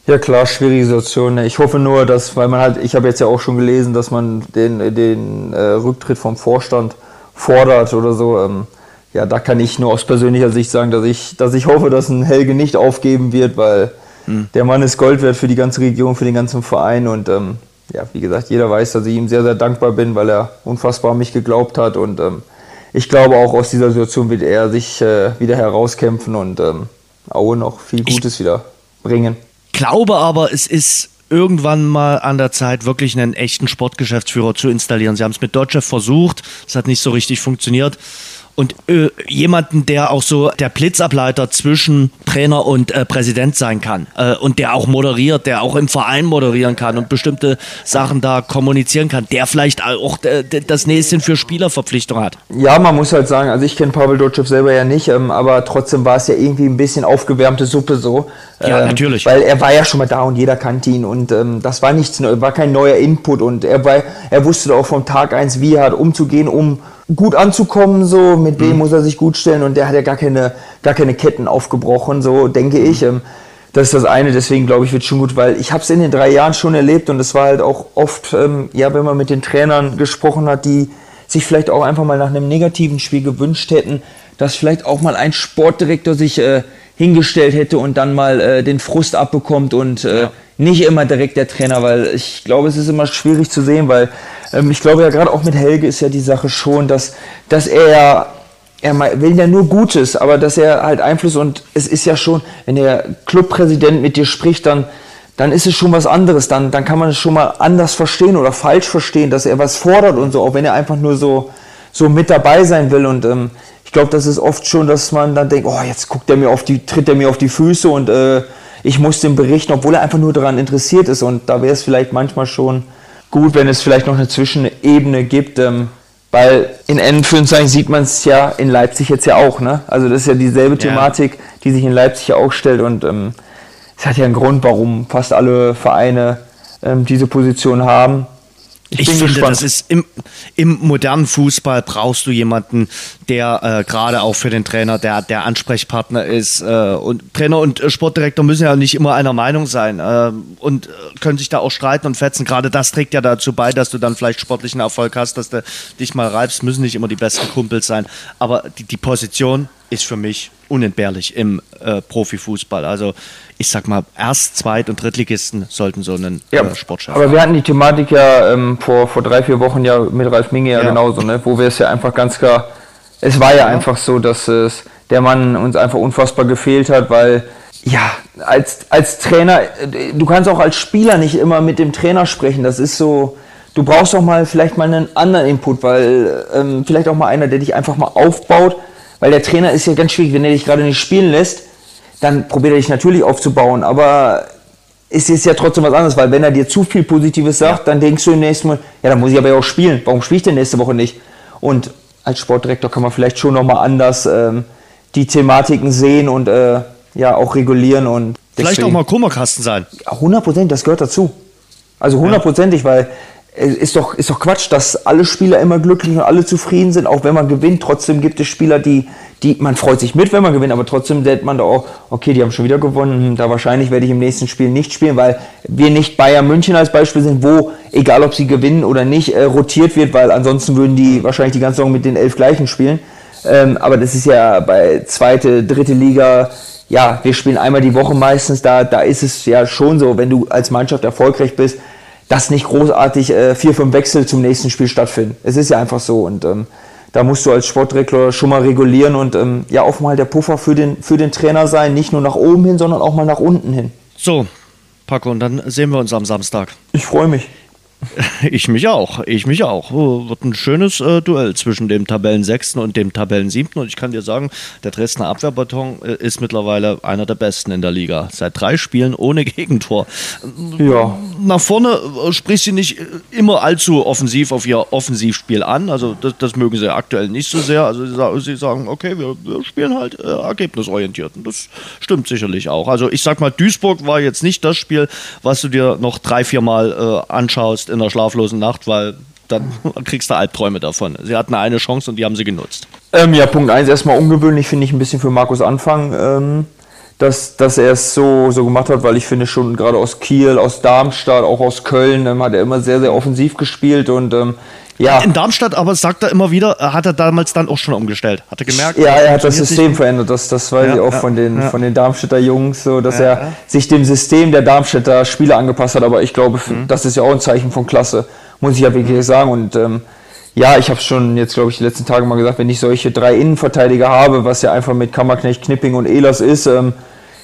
Ja klar, schwierige Situation. ne. Ich hoffe nur, dass, weil man halt, ich habe jetzt ja auch schon gelesen, dass man den, den äh, Rücktritt vom Vorstand fordert oder so. Ähm, ja, da kann ich nur aus persönlicher Sicht sagen, dass ich, dass ich hoffe, dass ein Helge nicht aufgeben wird, weil der Mann ist Gold wert für die ganze Region, für den ganzen Verein und ähm, ja, wie gesagt, jeder weiß, dass ich ihm sehr, sehr dankbar bin, weil er unfassbar an mich geglaubt hat und ähm, ich glaube auch aus dieser Situation wird er sich äh, wieder herauskämpfen und ähm, Aue noch viel Gutes wieder bringen. Glaube aber, es ist irgendwann mal an der Zeit, wirklich einen echten Sportgeschäftsführer zu installieren. Sie haben es mit Dodge versucht, es hat nicht so richtig funktioniert. Und äh, jemanden, der auch so der Blitzableiter zwischen Trainer und äh, Präsident sein kann äh, und der auch moderiert, der auch im Verein moderieren kann und bestimmte Sachen da kommunizieren kann, der vielleicht auch äh, das Näschen für Spielerverpflichtung hat. Ja, man muss halt sagen, also ich kenne Pavel Dotschew selber ja nicht, ähm, aber trotzdem war es ja irgendwie ein bisschen aufgewärmte Suppe so. Ja, ähm, natürlich. Weil er war ja schon mal da und jeder kannte ihn und ähm, das war nichts war kein neuer Input und er, war, er wusste auch vom Tag eins, wie er hat umzugehen, um gut anzukommen, so mit wem muss er sich gut stellen und der hat ja gar keine, gar keine Ketten aufgebrochen, so denke ich. Ähm, das ist das eine, deswegen glaube ich, wird schon gut, weil ich habe es in den drei Jahren schon erlebt und es war halt auch oft, ähm, ja, wenn man mit den Trainern gesprochen hat, die sich vielleicht auch einfach mal nach einem negativen Spiel gewünscht hätten, dass vielleicht auch mal ein Sportdirektor sich äh, hingestellt hätte und dann mal äh, den Frust abbekommt und äh, nicht immer direkt der Trainer, weil ich glaube, es ist immer schwierig zu sehen, weil ähm, ich glaube ja gerade auch mit Helge ist ja die Sache schon, dass, dass er ja er will ja nur Gutes, aber dass er halt Einfluss und es ist ja schon, wenn der Clubpräsident mit dir spricht, dann, dann ist es schon was anderes. Dann, dann kann man es schon mal anders verstehen oder falsch verstehen, dass er was fordert und so, auch wenn er einfach nur so, so mit dabei sein will. Und ähm, ich glaube, das ist oft schon, dass man dann denkt, oh, jetzt guckt er mir auf die, tritt er mir auf die Füße und äh, ich muss dem berichten, obwohl er einfach nur daran interessiert ist. Und da wäre es vielleicht manchmal schon gut, wenn es vielleicht noch eine Zwischenebene gibt. Ähm, weil in Anführungszeichen sieht man es ja in Leipzig jetzt ja auch, ne? Also das ist ja dieselbe Thematik, die sich in Leipzig ja auch stellt und ähm, es hat ja einen Grund, warum fast alle Vereine ähm, diese Position haben. Ich, finde, das ist im, im modernen Fußball brauchst du jemanden, der äh, gerade auch für den Trainer der, der Ansprechpartner ist. Äh, und Trainer und äh, Sportdirektor müssen ja nicht immer einer Meinung sein äh, und äh, können sich da auch streiten und fetzen. Gerade das trägt ja dazu bei, dass du dann vielleicht sportlichen Erfolg hast, dass du dich mal reibst, müssen nicht immer die besten Kumpels sein. Aber die, die Position ist für mich unentbehrlich im äh, Profifußball. Also ich sag mal, Erst-, Zweit- und Drittligisten sollten so einen Ja, äh, Sportchef aber haben. wir hatten die Thematik ja ähm, vor, vor drei, vier Wochen ja mit Ralf Minge ja, Ja. genauso, ne? wo wir es ja einfach ganz klar, es war ja, einfach so, dass es der Mann uns einfach unfassbar gefehlt hat, weil ja, als, als Trainer, du kannst auch als Spieler nicht immer mit dem Trainer sprechen, das ist so, du brauchst auch mal vielleicht mal einen anderen Input, weil ähm, vielleicht auch mal einer, der dich einfach mal aufbaut, weil der Trainer ist ja ganz schwierig, wenn er dich gerade nicht spielen lässt, dann probiert er dich natürlich aufzubauen, aber es ist ja trotzdem was anderes, weil wenn er dir zu viel Positives sagt, dann denkst du im nächsten Mal, ja, dann muss ich aber ja auch spielen. Warum spiele ich denn nächste Woche nicht? Und als Sportdirektor kann man vielleicht schon nochmal anders ähm, die Thematiken sehen und äh, ja auch regulieren und Vielleicht auch mal Kummerkasten sein. 100 Prozent, das gehört dazu. Also hundertprozentig, weil es ist doch, ist doch Quatsch, dass alle Spieler immer glücklich und alle zufrieden sind, auch wenn man gewinnt. Trotzdem gibt es Spieler, die, die, man freut sich mit, wenn man gewinnt, aber trotzdem denkt man da auch, okay, die haben schon wieder gewonnen, hm, da wahrscheinlich werde ich im nächsten Spiel nicht spielen, weil wir nicht Bayern München als Beispiel sind, wo, egal ob sie gewinnen oder nicht, äh, rotiert wird, weil ansonsten würden die wahrscheinlich die ganze Saison mit den elf gleichen spielen. Ähm, aber das ist ja bei zweite, dritte Liga, ja, wir spielen einmal die Woche meistens, da, da ist es ja schon so, wenn du als Mannschaft erfolgreich bist, dass nicht großartig äh, vier, fünf Wechsel zum nächsten Spiel stattfinden. Es ist ja einfach so und ähm, da musst du als Sportdirektor schon mal regulieren und ähm, ja auch mal der Puffer für den, für den Trainer sein, nicht nur nach oben hin, sondern auch mal nach unten hin. So, Paco, und dann sehen wir uns am Samstag. Ich freue mich. Ich mich auch, ich mich auch. Oh, wird ein schönes äh, Duell zwischen dem Tabellensechsten und dem Tabellensiebten. Und ich kann dir sagen, der Dresdner Abwehrbeton äh, ist mittlerweile einer der besten in der Liga. Seit drei Spielen ohne Gegentor. Ja. Nach vorne äh, spricht sie nicht äh, immer allzu offensiv auf ihr Offensivspiel an. Also das, das mögen sie aktuell nicht so sehr. Also sie, sa- sie sagen, okay, wir, wir spielen halt äh, ergebnisorientiert. Und das stimmt sicherlich auch. Also ich sag mal, Duisburg war jetzt nicht das Spiel, was du dir noch drei, vier Mal äh, anschaust in der schlaflosen Nacht, weil dann kriegst du Albträume davon. Sie hatten eine Chance und die haben sie genutzt. Ähm, ja, Punkt 1 erstmal ungewöhnlich, finde ich ein bisschen für Markus Anfang, ähm, dass, dass er es so, so gemacht hat, weil ich finde schon gerade aus Kiel, aus Darmstadt, auch aus Köln ähm, hat er immer sehr, sehr offensiv gespielt und ähm, ja. In Darmstadt aber sagt er immer wieder, er hat er damals dann auch schon umgestellt. Hat er gemerkt? Ja, er hat das System nicht. verändert. Das, das weiß Ja, ich auch ja, von, den, ja. von den Darmstädter Jungs, so dass er sich dem System der Darmstädter Spieler angepasst hat. Aber ich glaube, Mhm. das ist ja auch ein Zeichen von Klasse, muss ich ja wirklich sagen. Und ähm, ja, ich habe schon jetzt, glaube ich, die letzten Tage mal gesagt, wenn ich solche drei Innenverteidiger habe, was ja einfach mit Kammerknecht, Knipping und Ehlers ist, ähm,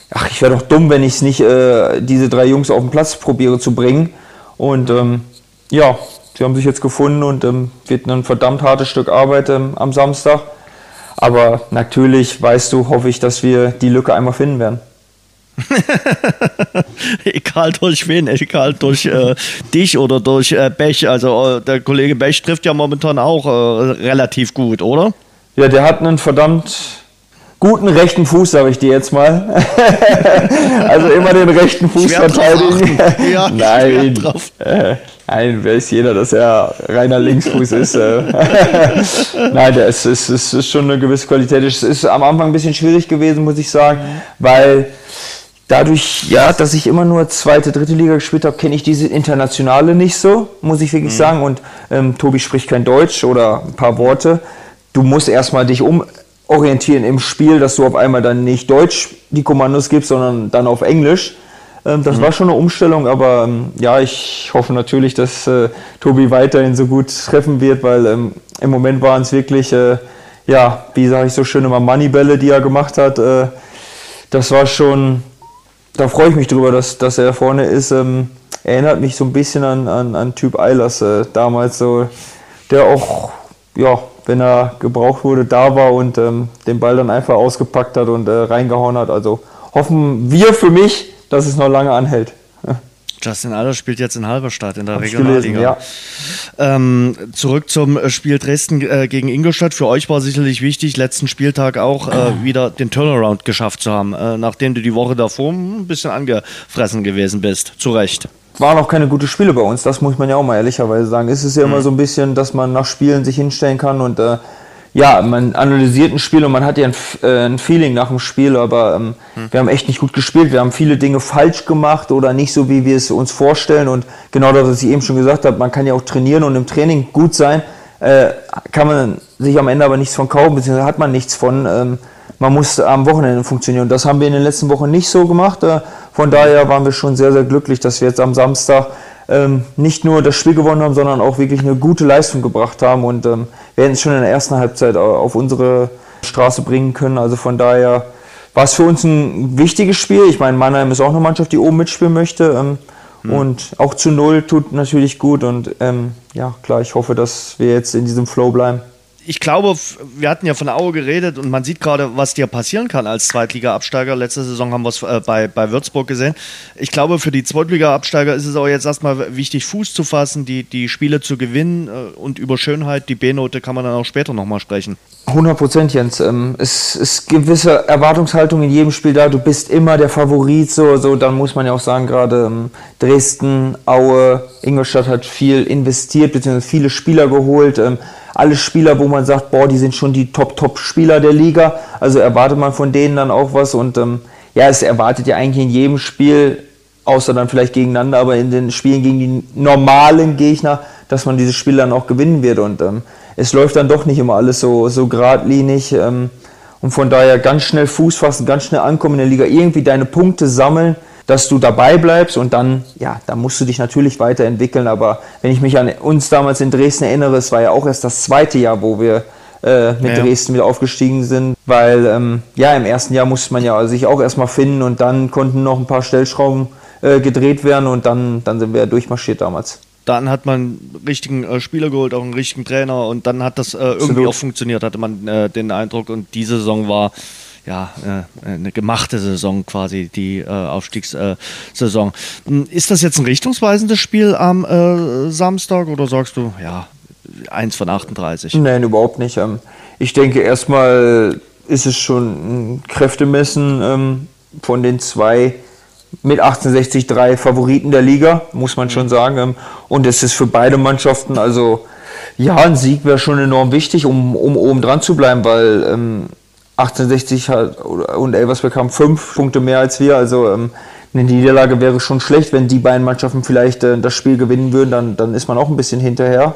ach, ich wäre doch dumm, wenn ich es nicht, äh, diese drei Jungs auf den Platz probiere zu bringen. Und ähm, ja, sie haben sich jetzt gefunden und ähm, wird ein verdammt hartes Stück Arbeit ähm, am Samstag. Aber natürlich weißt du, hoffe ich, dass wir die Lücke einmal finden werden. egal durch wen, egal durch äh, dich oder durch äh, Bech. Also äh, der Kollege Bech trifft ja momentan auch äh, relativ gut, oder? Ja, der hat einen verdammt guten rechten Fuß, sage ich dir jetzt mal. also immer den rechten Fuß Schwer verteidigen. Ja, Nein, äh, nein, weiß jeder, dass er reiner Linksfuß ist. Äh. nein, der ist, ist, ist, schon eine gewisse Qualität. Es ist am Anfang ein bisschen schwierig gewesen, muss ich sagen, weil dadurch, ja, dass ich immer nur zweite, dritte Liga gespielt habe, kenne ich diese internationale nicht so, muss ich wirklich sagen. Und ähm, Tobi spricht kein Deutsch oder ein paar Worte. Du musst erstmal dich umorientieren im Spiel, dass du auf einmal dann nicht Deutsch die Kommandos gibst, sondern dann auf Englisch. Ähm, das war schon eine Umstellung, aber ähm, ja, ich hoffe natürlich, dass äh, Tobi weiterhin so gut treffen wird, weil ähm, im Moment waren es wirklich, äh, ja, wie sage ich so schön immer, Moneybälle, die er gemacht hat. Äh, das war schon, da freue ich mich drüber, dass, dass er vorne ist. Ähm, erinnert mich so ein bisschen an, an, an Typ Eilers äh, damals so, der auch, ja, wenn er gebraucht wurde, da war und ähm, den Ball dann einfach ausgepackt hat und äh, reingehauen hat. Also hoffen wir für mich, dass es noch lange anhält. Justin Aller spielt jetzt in Halberstadt in der Hab ich Regionalliga. gelesen, ja. Ähm, zurück zum äh, Spiel Dresden äh, gegen Ingolstadt. Für euch war sicherlich wichtig, letzten Spieltag auch äh, wieder den Turnaround geschafft zu haben, äh, nachdem du die Woche davor ein bisschen angefressen gewesen bist. Zu Recht. Waren auch keine guten Spiele bei uns, das muss man ja auch mal ehrlicherweise sagen. Es ist ja immer so ein bisschen, dass man nach Spielen sich hinstellen kann und äh, ja, man analysiert ein Spiel und man hat ja ein, äh, ein Feeling nach dem Spiel, aber ähm, wir haben echt nicht gut gespielt. Wir haben viele Dinge falsch gemacht oder nicht so, wie wir es uns vorstellen. Und genau das, was ich eben schon gesagt habe, man kann ja auch trainieren und im Training gut sein, äh, kann man sich am Ende aber nichts von kaufen, beziehungsweise hat man nichts von. Ähm, man muss am Wochenende funktionieren. Und das haben wir in den letzten Wochen nicht so gemacht. Äh, von daher waren wir schon sehr, sehr glücklich, dass wir jetzt am Samstag ähm, nicht nur das Spiel gewonnen haben, sondern auch wirklich eine gute Leistung gebracht haben und ähm, werden es schon in der ersten Halbzeit au- auf unsere Straße bringen können. Also von daher war es für uns ein wichtiges Spiel. Ich meine, Mannheim ist auch eine Mannschaft, die oben mitspielen möchte. Ähm, Und auch zu Null tut natürlich gut. Und ähm, ja, klar, ich hoffe, dass wir jetzt in diesem Flow bleiben. Ich glaube, wir hatten ja von Aue geredet und man sieht gerade, was dir passieren kann als Zweitliga-Absteiger. Letzte Saison haben wir es äh, bei, bei Würzburg gesehen. Ich glaube, für die Zweitliga-Absteiger ist es auch jetzt erstmal wichtig, Fuß zu fassen, die, die Spiele zu gewinnen äh, und über Schönheit, die B-Note kann man dann auch später nochmal sprechen. 100 Prozent, Jens. Ähm, es ist gewisse Erwartungshaltung in jedem Spiel da. Du bist immer der Favorit. So, so dann muss man ja auch sagen, gerade ähm, Dresden, Aue, Ingolstadt hat viel investiert, beziehungsweise viele Spieler geholt. Alle Spieler, wo man sagt, boah, die sind schon die Top-Top-Spieler der Liga. Also erwartet man von denen dann auch was. Und ähm, ja, es erwartet ja eigentlich in jedem Spiel, außer dann vielleicht gegeneinander, aber in den Spielen gegen die normalen Gegner, dass man dieses Spiel dann auch gewinnen wird. Und ähm, es läuft dann doch nicht immer alles so, so geradlinig. Ähm, und von daher ganz schnell Fuß fassen, ganz schnell ankommen in der Liga, irgendwie deine Punkte sammeln, dass du dabei bleibst und dann, ja, dann musst du dich natürlich weiterentwickeln. Aber wenn ich mich an uns damals in Dresden erinnere, es war ja auch erst das zweite Jahr, wo wir äh, mit Ja. Dresden wieder aufgestiegen sind, weil ähm, ja im ersten Jahr musste man ja sich auch erstmal finden und dann konnten noch ein paar Stellschrauben äh, gedreht werden und dann, dann sind wir durchmarschiert damals. Dann hat man einen richtigen äh, Spieler geholt, auch einen richtigen Trainer und dann hat das äh, irgendwie Absolut. auch funktioniert, hatte man äh, den Eindruck. Und diese Saison war ja äh, eine gemachte Saison quasi, die äh, Aufstiegssaison. Hm, Ist das jetzt ein richtungsweisendes Spiel am äh, Samstag oder sagst du, ja, eins von 38? Nein, überhaupt nicht. Ähm, ich denke, erstmal ist es schon ein Kräftemessen ähm, von den zwei mit 1860 drei Favoriten der Liga, muss man schon sagen. Ähm, Und es ist für beide Mannschaften, also ja, ein Sieg wäre schon enorm wichtig, um, um oben dran zu bleiben, weil ähm, 1860 hat, oder- und Elversberg haben fünf Punkte mehr als wir. Also ähm, eine Niederlage wäre schon schlecht, wenn die beiden Mannschaften vielleicht äh, das Spiel gewinnen würden, dann, dann ist man auch ein bisschen hinterher.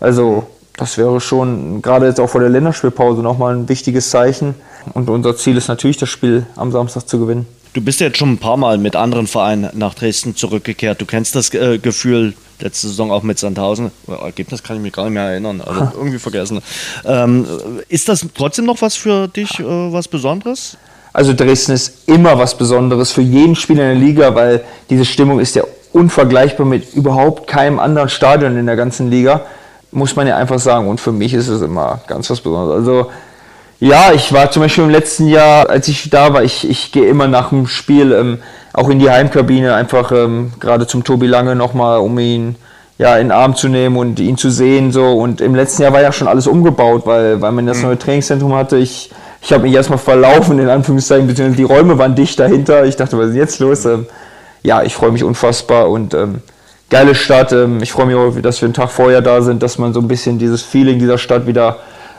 Also das wäre schon gerade jetzt auch vor der Länderspielpause nochmal ein wichtiges Zeichen. Und unser Ziel ist natürlich, das Spiel am Samstag zu gewinnen. Du bist jetzt schon ein paar Mal mit anderen Vereinen nach Dresden zurückgekehrt. Du kennst das äh, Gefühl letzte Saison auch mit Sandhausen. Äh, Ergebnis kann ich mich gar nicht mehr erinnern, also irgendwie vergessen. Ähm, ist das trotzdem noch was für dich, äh, was Besonderes? Also Dresden ist immer was Besonderes für jeden Spieler in der Liga, weil diese Stimmung ist ja unvergleichbar mit überhaupt keinem anderen Stadion in der ganzen Liga, muss man ja einfach sagen. Und für mich ist es immer ganz was Besonderes. Also ja, ich war zum Beispiel im letzten Jahr, als ich da war, ich, ich gehe immer nach dem Spiel ähm, auch in die Heimkabine, einfach ähm, gerade zum Tobi Lange nochmal, um ihn ja, in den Arm zu nehmen und ihn zu sehen. So. Und im letzten Jahr war ja schon alles umgebaut, weil, weil man das neue Trainingszentrum hatte. Ich, ich habe mich erstmal verlaufen, in Anführungszeichen, beziehungsweise die Räume waren dicht dahinter. Ich dachte, was ist jetzt los? Ähm, ja, ich freue mich unfassbar und ähm, geile Stadt. Ähm, ich freue mich auch, dass wir einen Tag vorher da sind, dass man so ein bisschen dieses Feeling dieser Stadt wieder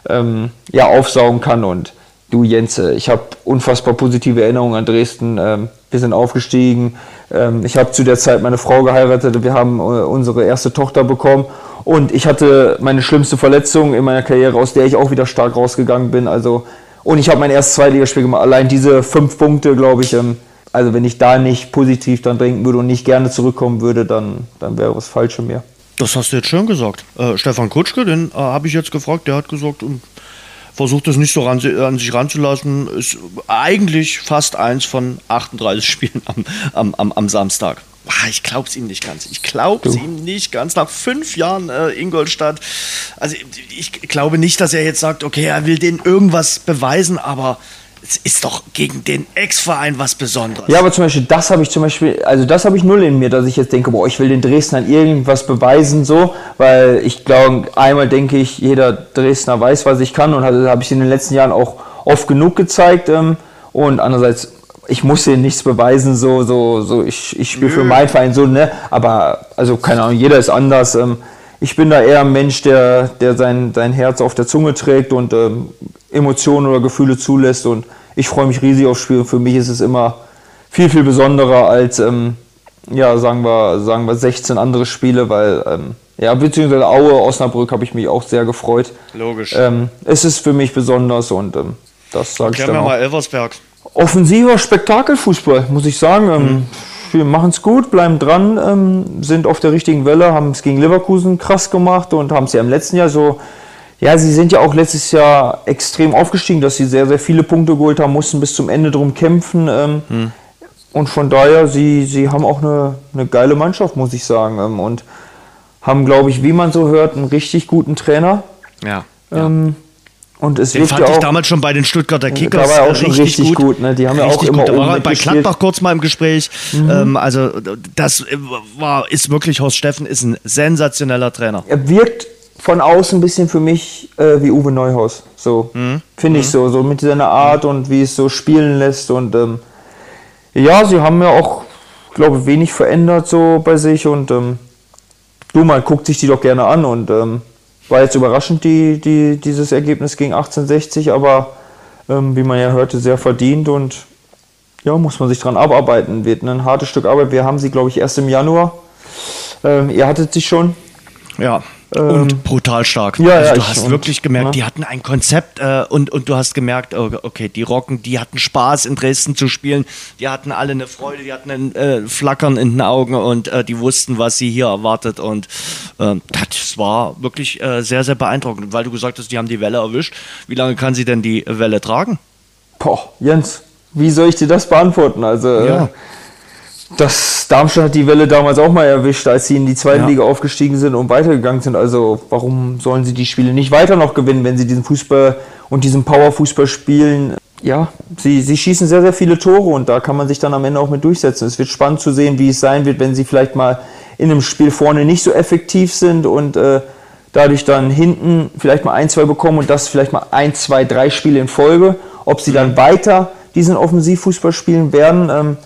ähm, ja, aufsaugen kann. Und du, Jens, äh, ich habe unfassbar positive Erinnerungen an Dresden. Ähm, wir sind aufgestiegen. Ähm, ich habe zu der Zeit meine Frau geheiratet. Wir haben äh, unsere erste Tochter bekommen. Und ich hatte meine schlimmste Verletzung in meiner Karriere, aus der ich auch wieder stark rausgegangen bin. Also, und ich habe mein erstes Zweitligaspiel gemacht. Allein diese fünf Punkte, glaube ich, ähm, also wenn ich da nicht positiv dran denken würde und nicht gerne zurückkommen würde, dann, dann wäre was falsch in mir. Das hast du jetzt schön gesagt. Äh, Stefan Kutschke, den äh, habe ich jetzt gefragt, der hat gesagt, ähm, versucht es nicht so ran, an sich ranzulassen. Ist eigentlich fast eins von 38 Spielen am, am, am, am Samstag. Ich glaube es ihm nicht ganz. Ich glaube es ihm nicht ganz. Nach fünf Jahren äh, Ingolstadt. Also ich glaube nicht, dass er jetzt sagt, okay, er will denen irgendwas beweisen, aber es ist doch gegen den Ex-Verein was Besonderes. Ja, aber zum Beispiel, das habe ich zum Beispiel, also das habe ich null in mir, dass ich jetzt denke, boah, ich will den Dresdnern irgendwas beweisen, so, weil ich glaube, einmal denke ich, jeder Dresdner weiß, was ich kann und habe hab ich in den letzten Jahren auch oft genug gezeigt ähm, und andererseits, ich muss denen nichts beweisen, so, so, so, ich, ich spiele für meinen Verein so, ne, aber, also keine Ahnung, jeder ist anders, ähm, ich bin da eher ein Mensch, der, der sein, sein Herz auf der Zunge trägt und ähm, Emotionen oder Gefühle zulässt und ich freue mich riesig aufs Spiel. Für mich ist es immer viel, viel besonderer als, ähm, ja, sagen wir, sagen wir 16 andere Spiele, weil, ähm, ja, beziehungsweise Aue, Osnabrück habe ich mich auch sehr gefreut. Logisch. Ähm, es ist für mich besonders und ähm, das sage ich dann wir auch. mal Elversberg. Offensiver Spektakelfußball, muss ich sagen. Ähm, Wir machen es gut, bleiben dran, ähm, sind auf der richtigen Welle, haben es gegen Leverkusen krass gemacht und haben es ja im letzten Jahr so. Ja, sie sind ja auch letztes Jahr extrem aufgestiegen, dass sie sehr, sehr viele Punkte geholt haben, mussten bis zum Ende drum kämpfen. Ähm, Und von daher, sie, sie haben auch eine, eine geile Mannschaft, muss ich sagen. Ähm, und haben, glaube ich, wie man so hört, einen richtig guten Trainer. Ja. Ähm, und es Den fand ja ich auch, damals schon bei den Stuttgarter Kickers war er auch äh, schon richtig gut, ne? Die haben ja auch Richtig immer gut. Da war er bei mitgespielt. Gladbach kurz mal im Gespräch. Ähm, also das äh, war, ist wirklich, Horst Steffen ist ein sensationeller Trainer. er wirkt von außen ein bisschen für mich äh, wie Uwe Neuhaus. So, Mhm. finde ich so. So mit seiner Art und wie es so spielen lässt. Und ähm, ja, sie haben ja auch, glaube wenig verändert so bei sich. Und ähm, du, man guckt sich die doch gerne an. Und ähm, war jetzt überraschend, die, die, dieses Ergebnis gegen 1860, aber ähm, wie man ja hörte, sehr verdient. Und ja, muss man sich dran abarbeiten. Wird ein hartes Stück Arbeit. Wir haben sie, glaube ich, erst im Januar. Ähm, ihr hattet sie schon. Ja, Und brutal stark. ja, also ja, du hast und- wirklich gemerkt, ja. die hatten ein Konzept äh, und, und du hast gemerkt, oh, okay, die Rocken, die hatten Spaß in Dresden zu spielen, die hatten alle eine Freude, die hatten ein äh, Flackern in den Augen und äh, die wussten, was sie hier erwartet und äh, das war wirklich äh, sehr, sehr beeindruckend, weil du gesagt hast, die haben die Welle erwischt. Wie lange kann sie denn die Welle tragen? Boah, Jens, wie soll ich dir das beantworten? Also, Ja. Das Darmstadt hat die Welle damals auch mal erwischt, als sie in die zweite Ja. Liga aufgestiegen sind und weitergegangen sind. Also, warum sollen sie die Spiele nicht weiter noch gewinnen, wenn sie diesen Fußball und diesen Powerfußball spielen? Ja, sie, sie schießen sehr, sehr viele Tore und da kann man sich dann am Ende auch mit durchsetzen. Es wird spannend zu sehen, wie es sein wird, wenn sie vielleicht mal in einem Spiel vorne nicht so effektiv sind und äh, dadurch dann hinten vielleicht mal ein, zwei bekommen und das vielleicht mal ein, zwei, drei Spiele in Folge. Ob sie dann weiter diesen Offensivfußball spielen werden. Ähm,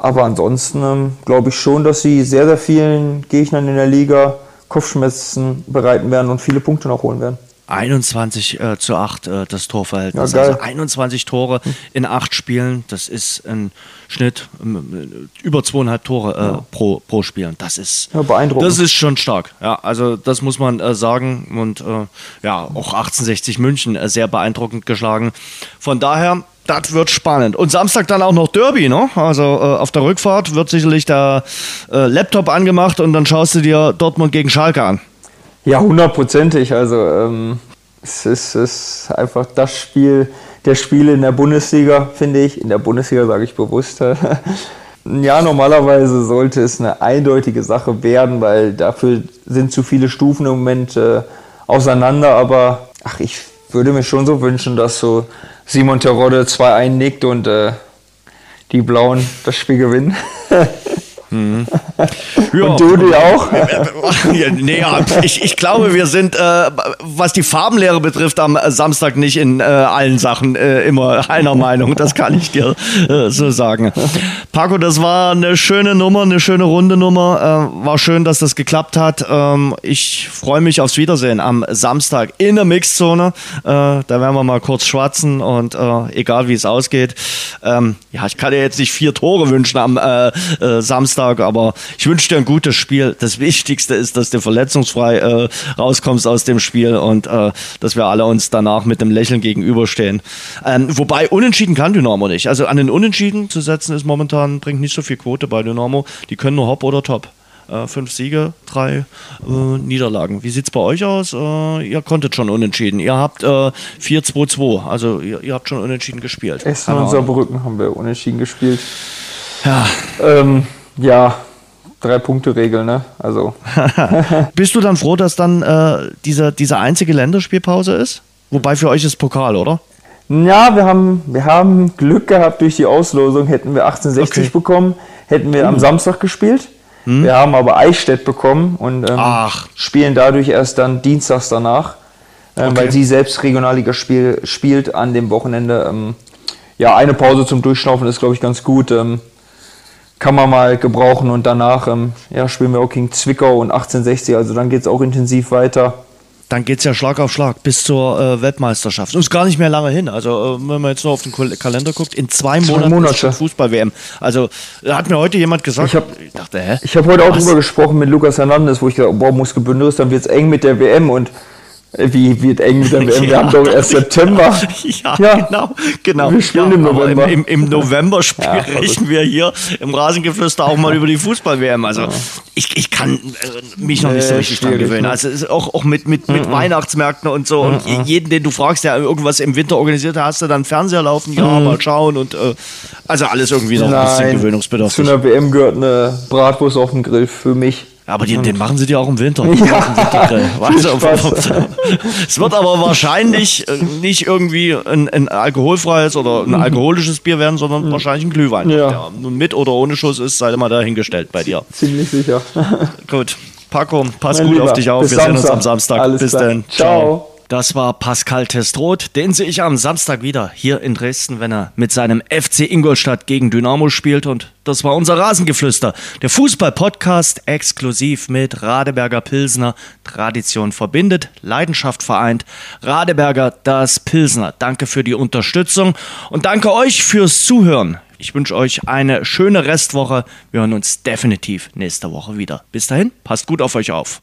aber ansonsten ähm, glaube ich schon, dass sie sehr, sehr vielen Gegnern in der Liga Kopfschmerzen bereiten werden und viele Punkte noch holen werden. 21 äh, zu 8 äh, das Torverhältnis. Ja, also 21 Tore in acht Spielen, das ist ein Schnitt ähm, über zweieinhalb Tore äh, pro, pro Spiel. Das ist, Ja, beeindruckend. das ist schon stark. Ja, also das muss man äh, sagen. Und äh, ja, auch 1860 München äh, sehr beeindruckend geschlagen. Von daher, das wird spannend. Und Samstag dann auch noch Derby, ne? Also äh, auf der Rückfahrt wird sicherlich der äh, Laptop angemacht und dann schaust du dir Dortmund gegen Schalke an. Ja, hundertprozentig. Also ähm, es ist, es ist einfach das Spiel der Spiele in der Bundesliga, finde ich. In der Bundesliga sage ich bewusst. ja, normalerweise sollte es eine eindeutige Sache werden, weil dafür sind zu viele Stufen im Moment äh, auseinander. Aber ach, ich würde mir schon so wünschen, dass so Simon Terodde 2 einnickt und äh, die Blauen das Spiel gewinnen. Ja. Und du dir auch? Nee, ja, ich, ich glaube, wir sind, äh, was die Farbenlehre betrifft, am Samstag nicht in äh, allen Sachen äh, immer einer Meinung. Das kann ich dir äh, so sagen. Paco, das war eine schöne Nummer, eine schöne runde Nummer. Äh, war schön, dass das geklappt hat. Ähm, ich freue mich aufs Wiedersehen am Samstag in der Mixzone. Äh, da werden wir mal kurz schwatzen und egal wie es ausgeht. Ähm, ja, ich kann dir jetzt nicht vier Tore wünschen am äh, Samstag, aber ich wünsche dir ein gutes Spiel. Das Wichtigste ist, dass du verletzungsfrei äh, rauskommst aus dem Spiel und äh, dass wir alle uns danach mit dem Lächeln gegenüberstehen. Ähm, wobei unentschieden kann Dynamo nicht. Also an den Unentschieden zu setzen ist momentan bringt nicht so viel Quote bei Dynamo. Die können nur Hopp oder Top. Äh, fünf Siege, drei äh, Niederlagen. Wie sieht's bei euch aus? Äh, ihr konntet schon unentschieden. Ihr habt äh, 4-2-2, also ihr, ihr habt schon unentschieden gespielt. Essen und. Saarbrücken haben wir unentschieden gespielt. Ja. Ähm, ja, drei Punkte Regel, ne? Also Bist du dann froh, dass dann äh, diese, diese einzige Länderspielpause ist? Wobei für euch ist Pokal, oder? ja, wir haben wir haben Glück gehabt durch die Auslosung. Hätten wir 1860 Okay. bekommen, hätten wir am Samstag gespielt. Wir haben aber Eichstätt bekommen und ähm, spielen dadurch erst dann dienstags danach, ähm, Okay. weil sie selbst Regionalliga spiel, spielt an dem Wochenende. Ähm, ja, eine Pause zum Durchschnaufen ist, glaube ich, ganz gut. Ähm, kann man mal gebrauchen und danach ähm, ja, spielen wir auch gegen Zwickau und 1860, also dann geht es auch intensiv weiter. Dann geht's ja Schlag auf Schlag bis zur äh, Weltmeisterschaft. Und ist gar nicht mehr lange hin. Also, äh, wenn man jetzt nur auf den Kal- Kalender guckt, in zwei, Monaten Monate. Fußball-WM. Also, da hat mir heute jemand gesagt, Ich hab- dachte, hä? Ich habe heute auch Was? drüber gesprochen mit Lukas Hernandez, wo ich gesagt habe, boah, muss gebündelt, dann wird es eng mit der WM und wie wird eng mit der WM? Wir haben doch erst September. Ja, Ja. genau, genau. Wir spielen ja, im November. Im, im, im November sprechen wir hier im Rasengeflüster auch mal über die Fußball-WM. Also ich, ich kann äh, mich noch nicht so richtig dran gewöhnen. ne? Also ist auch, auch mit, mit, mit Weihnachtsmärkten und so. Und je- jeden, den du fragst, der irgendwas im Winter organisiert hat, hast du dann Fernseher laufen, ja, mal schauen und äh, also alles irgendwie noch ein bisschen Nein, zu gewöhnungsbedürftig. einer WM gehört eine Bratwurst auf dem Grill für mich. Aber den, den machen sie dir auch im Winter. Ja. Spaß. es wird aber wahrscheinlich äh, nicht irgendwie ein, ein alkoholfreies oder ein alkoholisches Bier werden, sondern wahrscheinlich ein Glühwein. Mhm. Ja. Der nun mit oder ohne Schuss ist, sei mal dahingestellt bei dir. Ziemlich sicher. Gut. Paco, pass Mein gut Lieber, auf dich auf. Wir sehen uns Samstag. am Samstag. Alles bis dann. Ciao. Das war Pascal Testroth. Den sehe ich am Samstag wieder hier in Dresden, wenn er mit seinem FC Ingolstadt gegen Dynamo spielt. Und das war unser Rasengeflüster. Der Fußball-Podcast exklusiv mit Radeberger Pilsner. Tradition verbindet, Leidenschaft vereint. Radeberger, das Pilsner. Danke für die Unterstützung und danke euch fürs Zuhören. Ich wünsche euch eine schöne Restwoche. Wir hören uns definitiv nächste Woche wieder. Bis dahin, passt gut auf euch auf.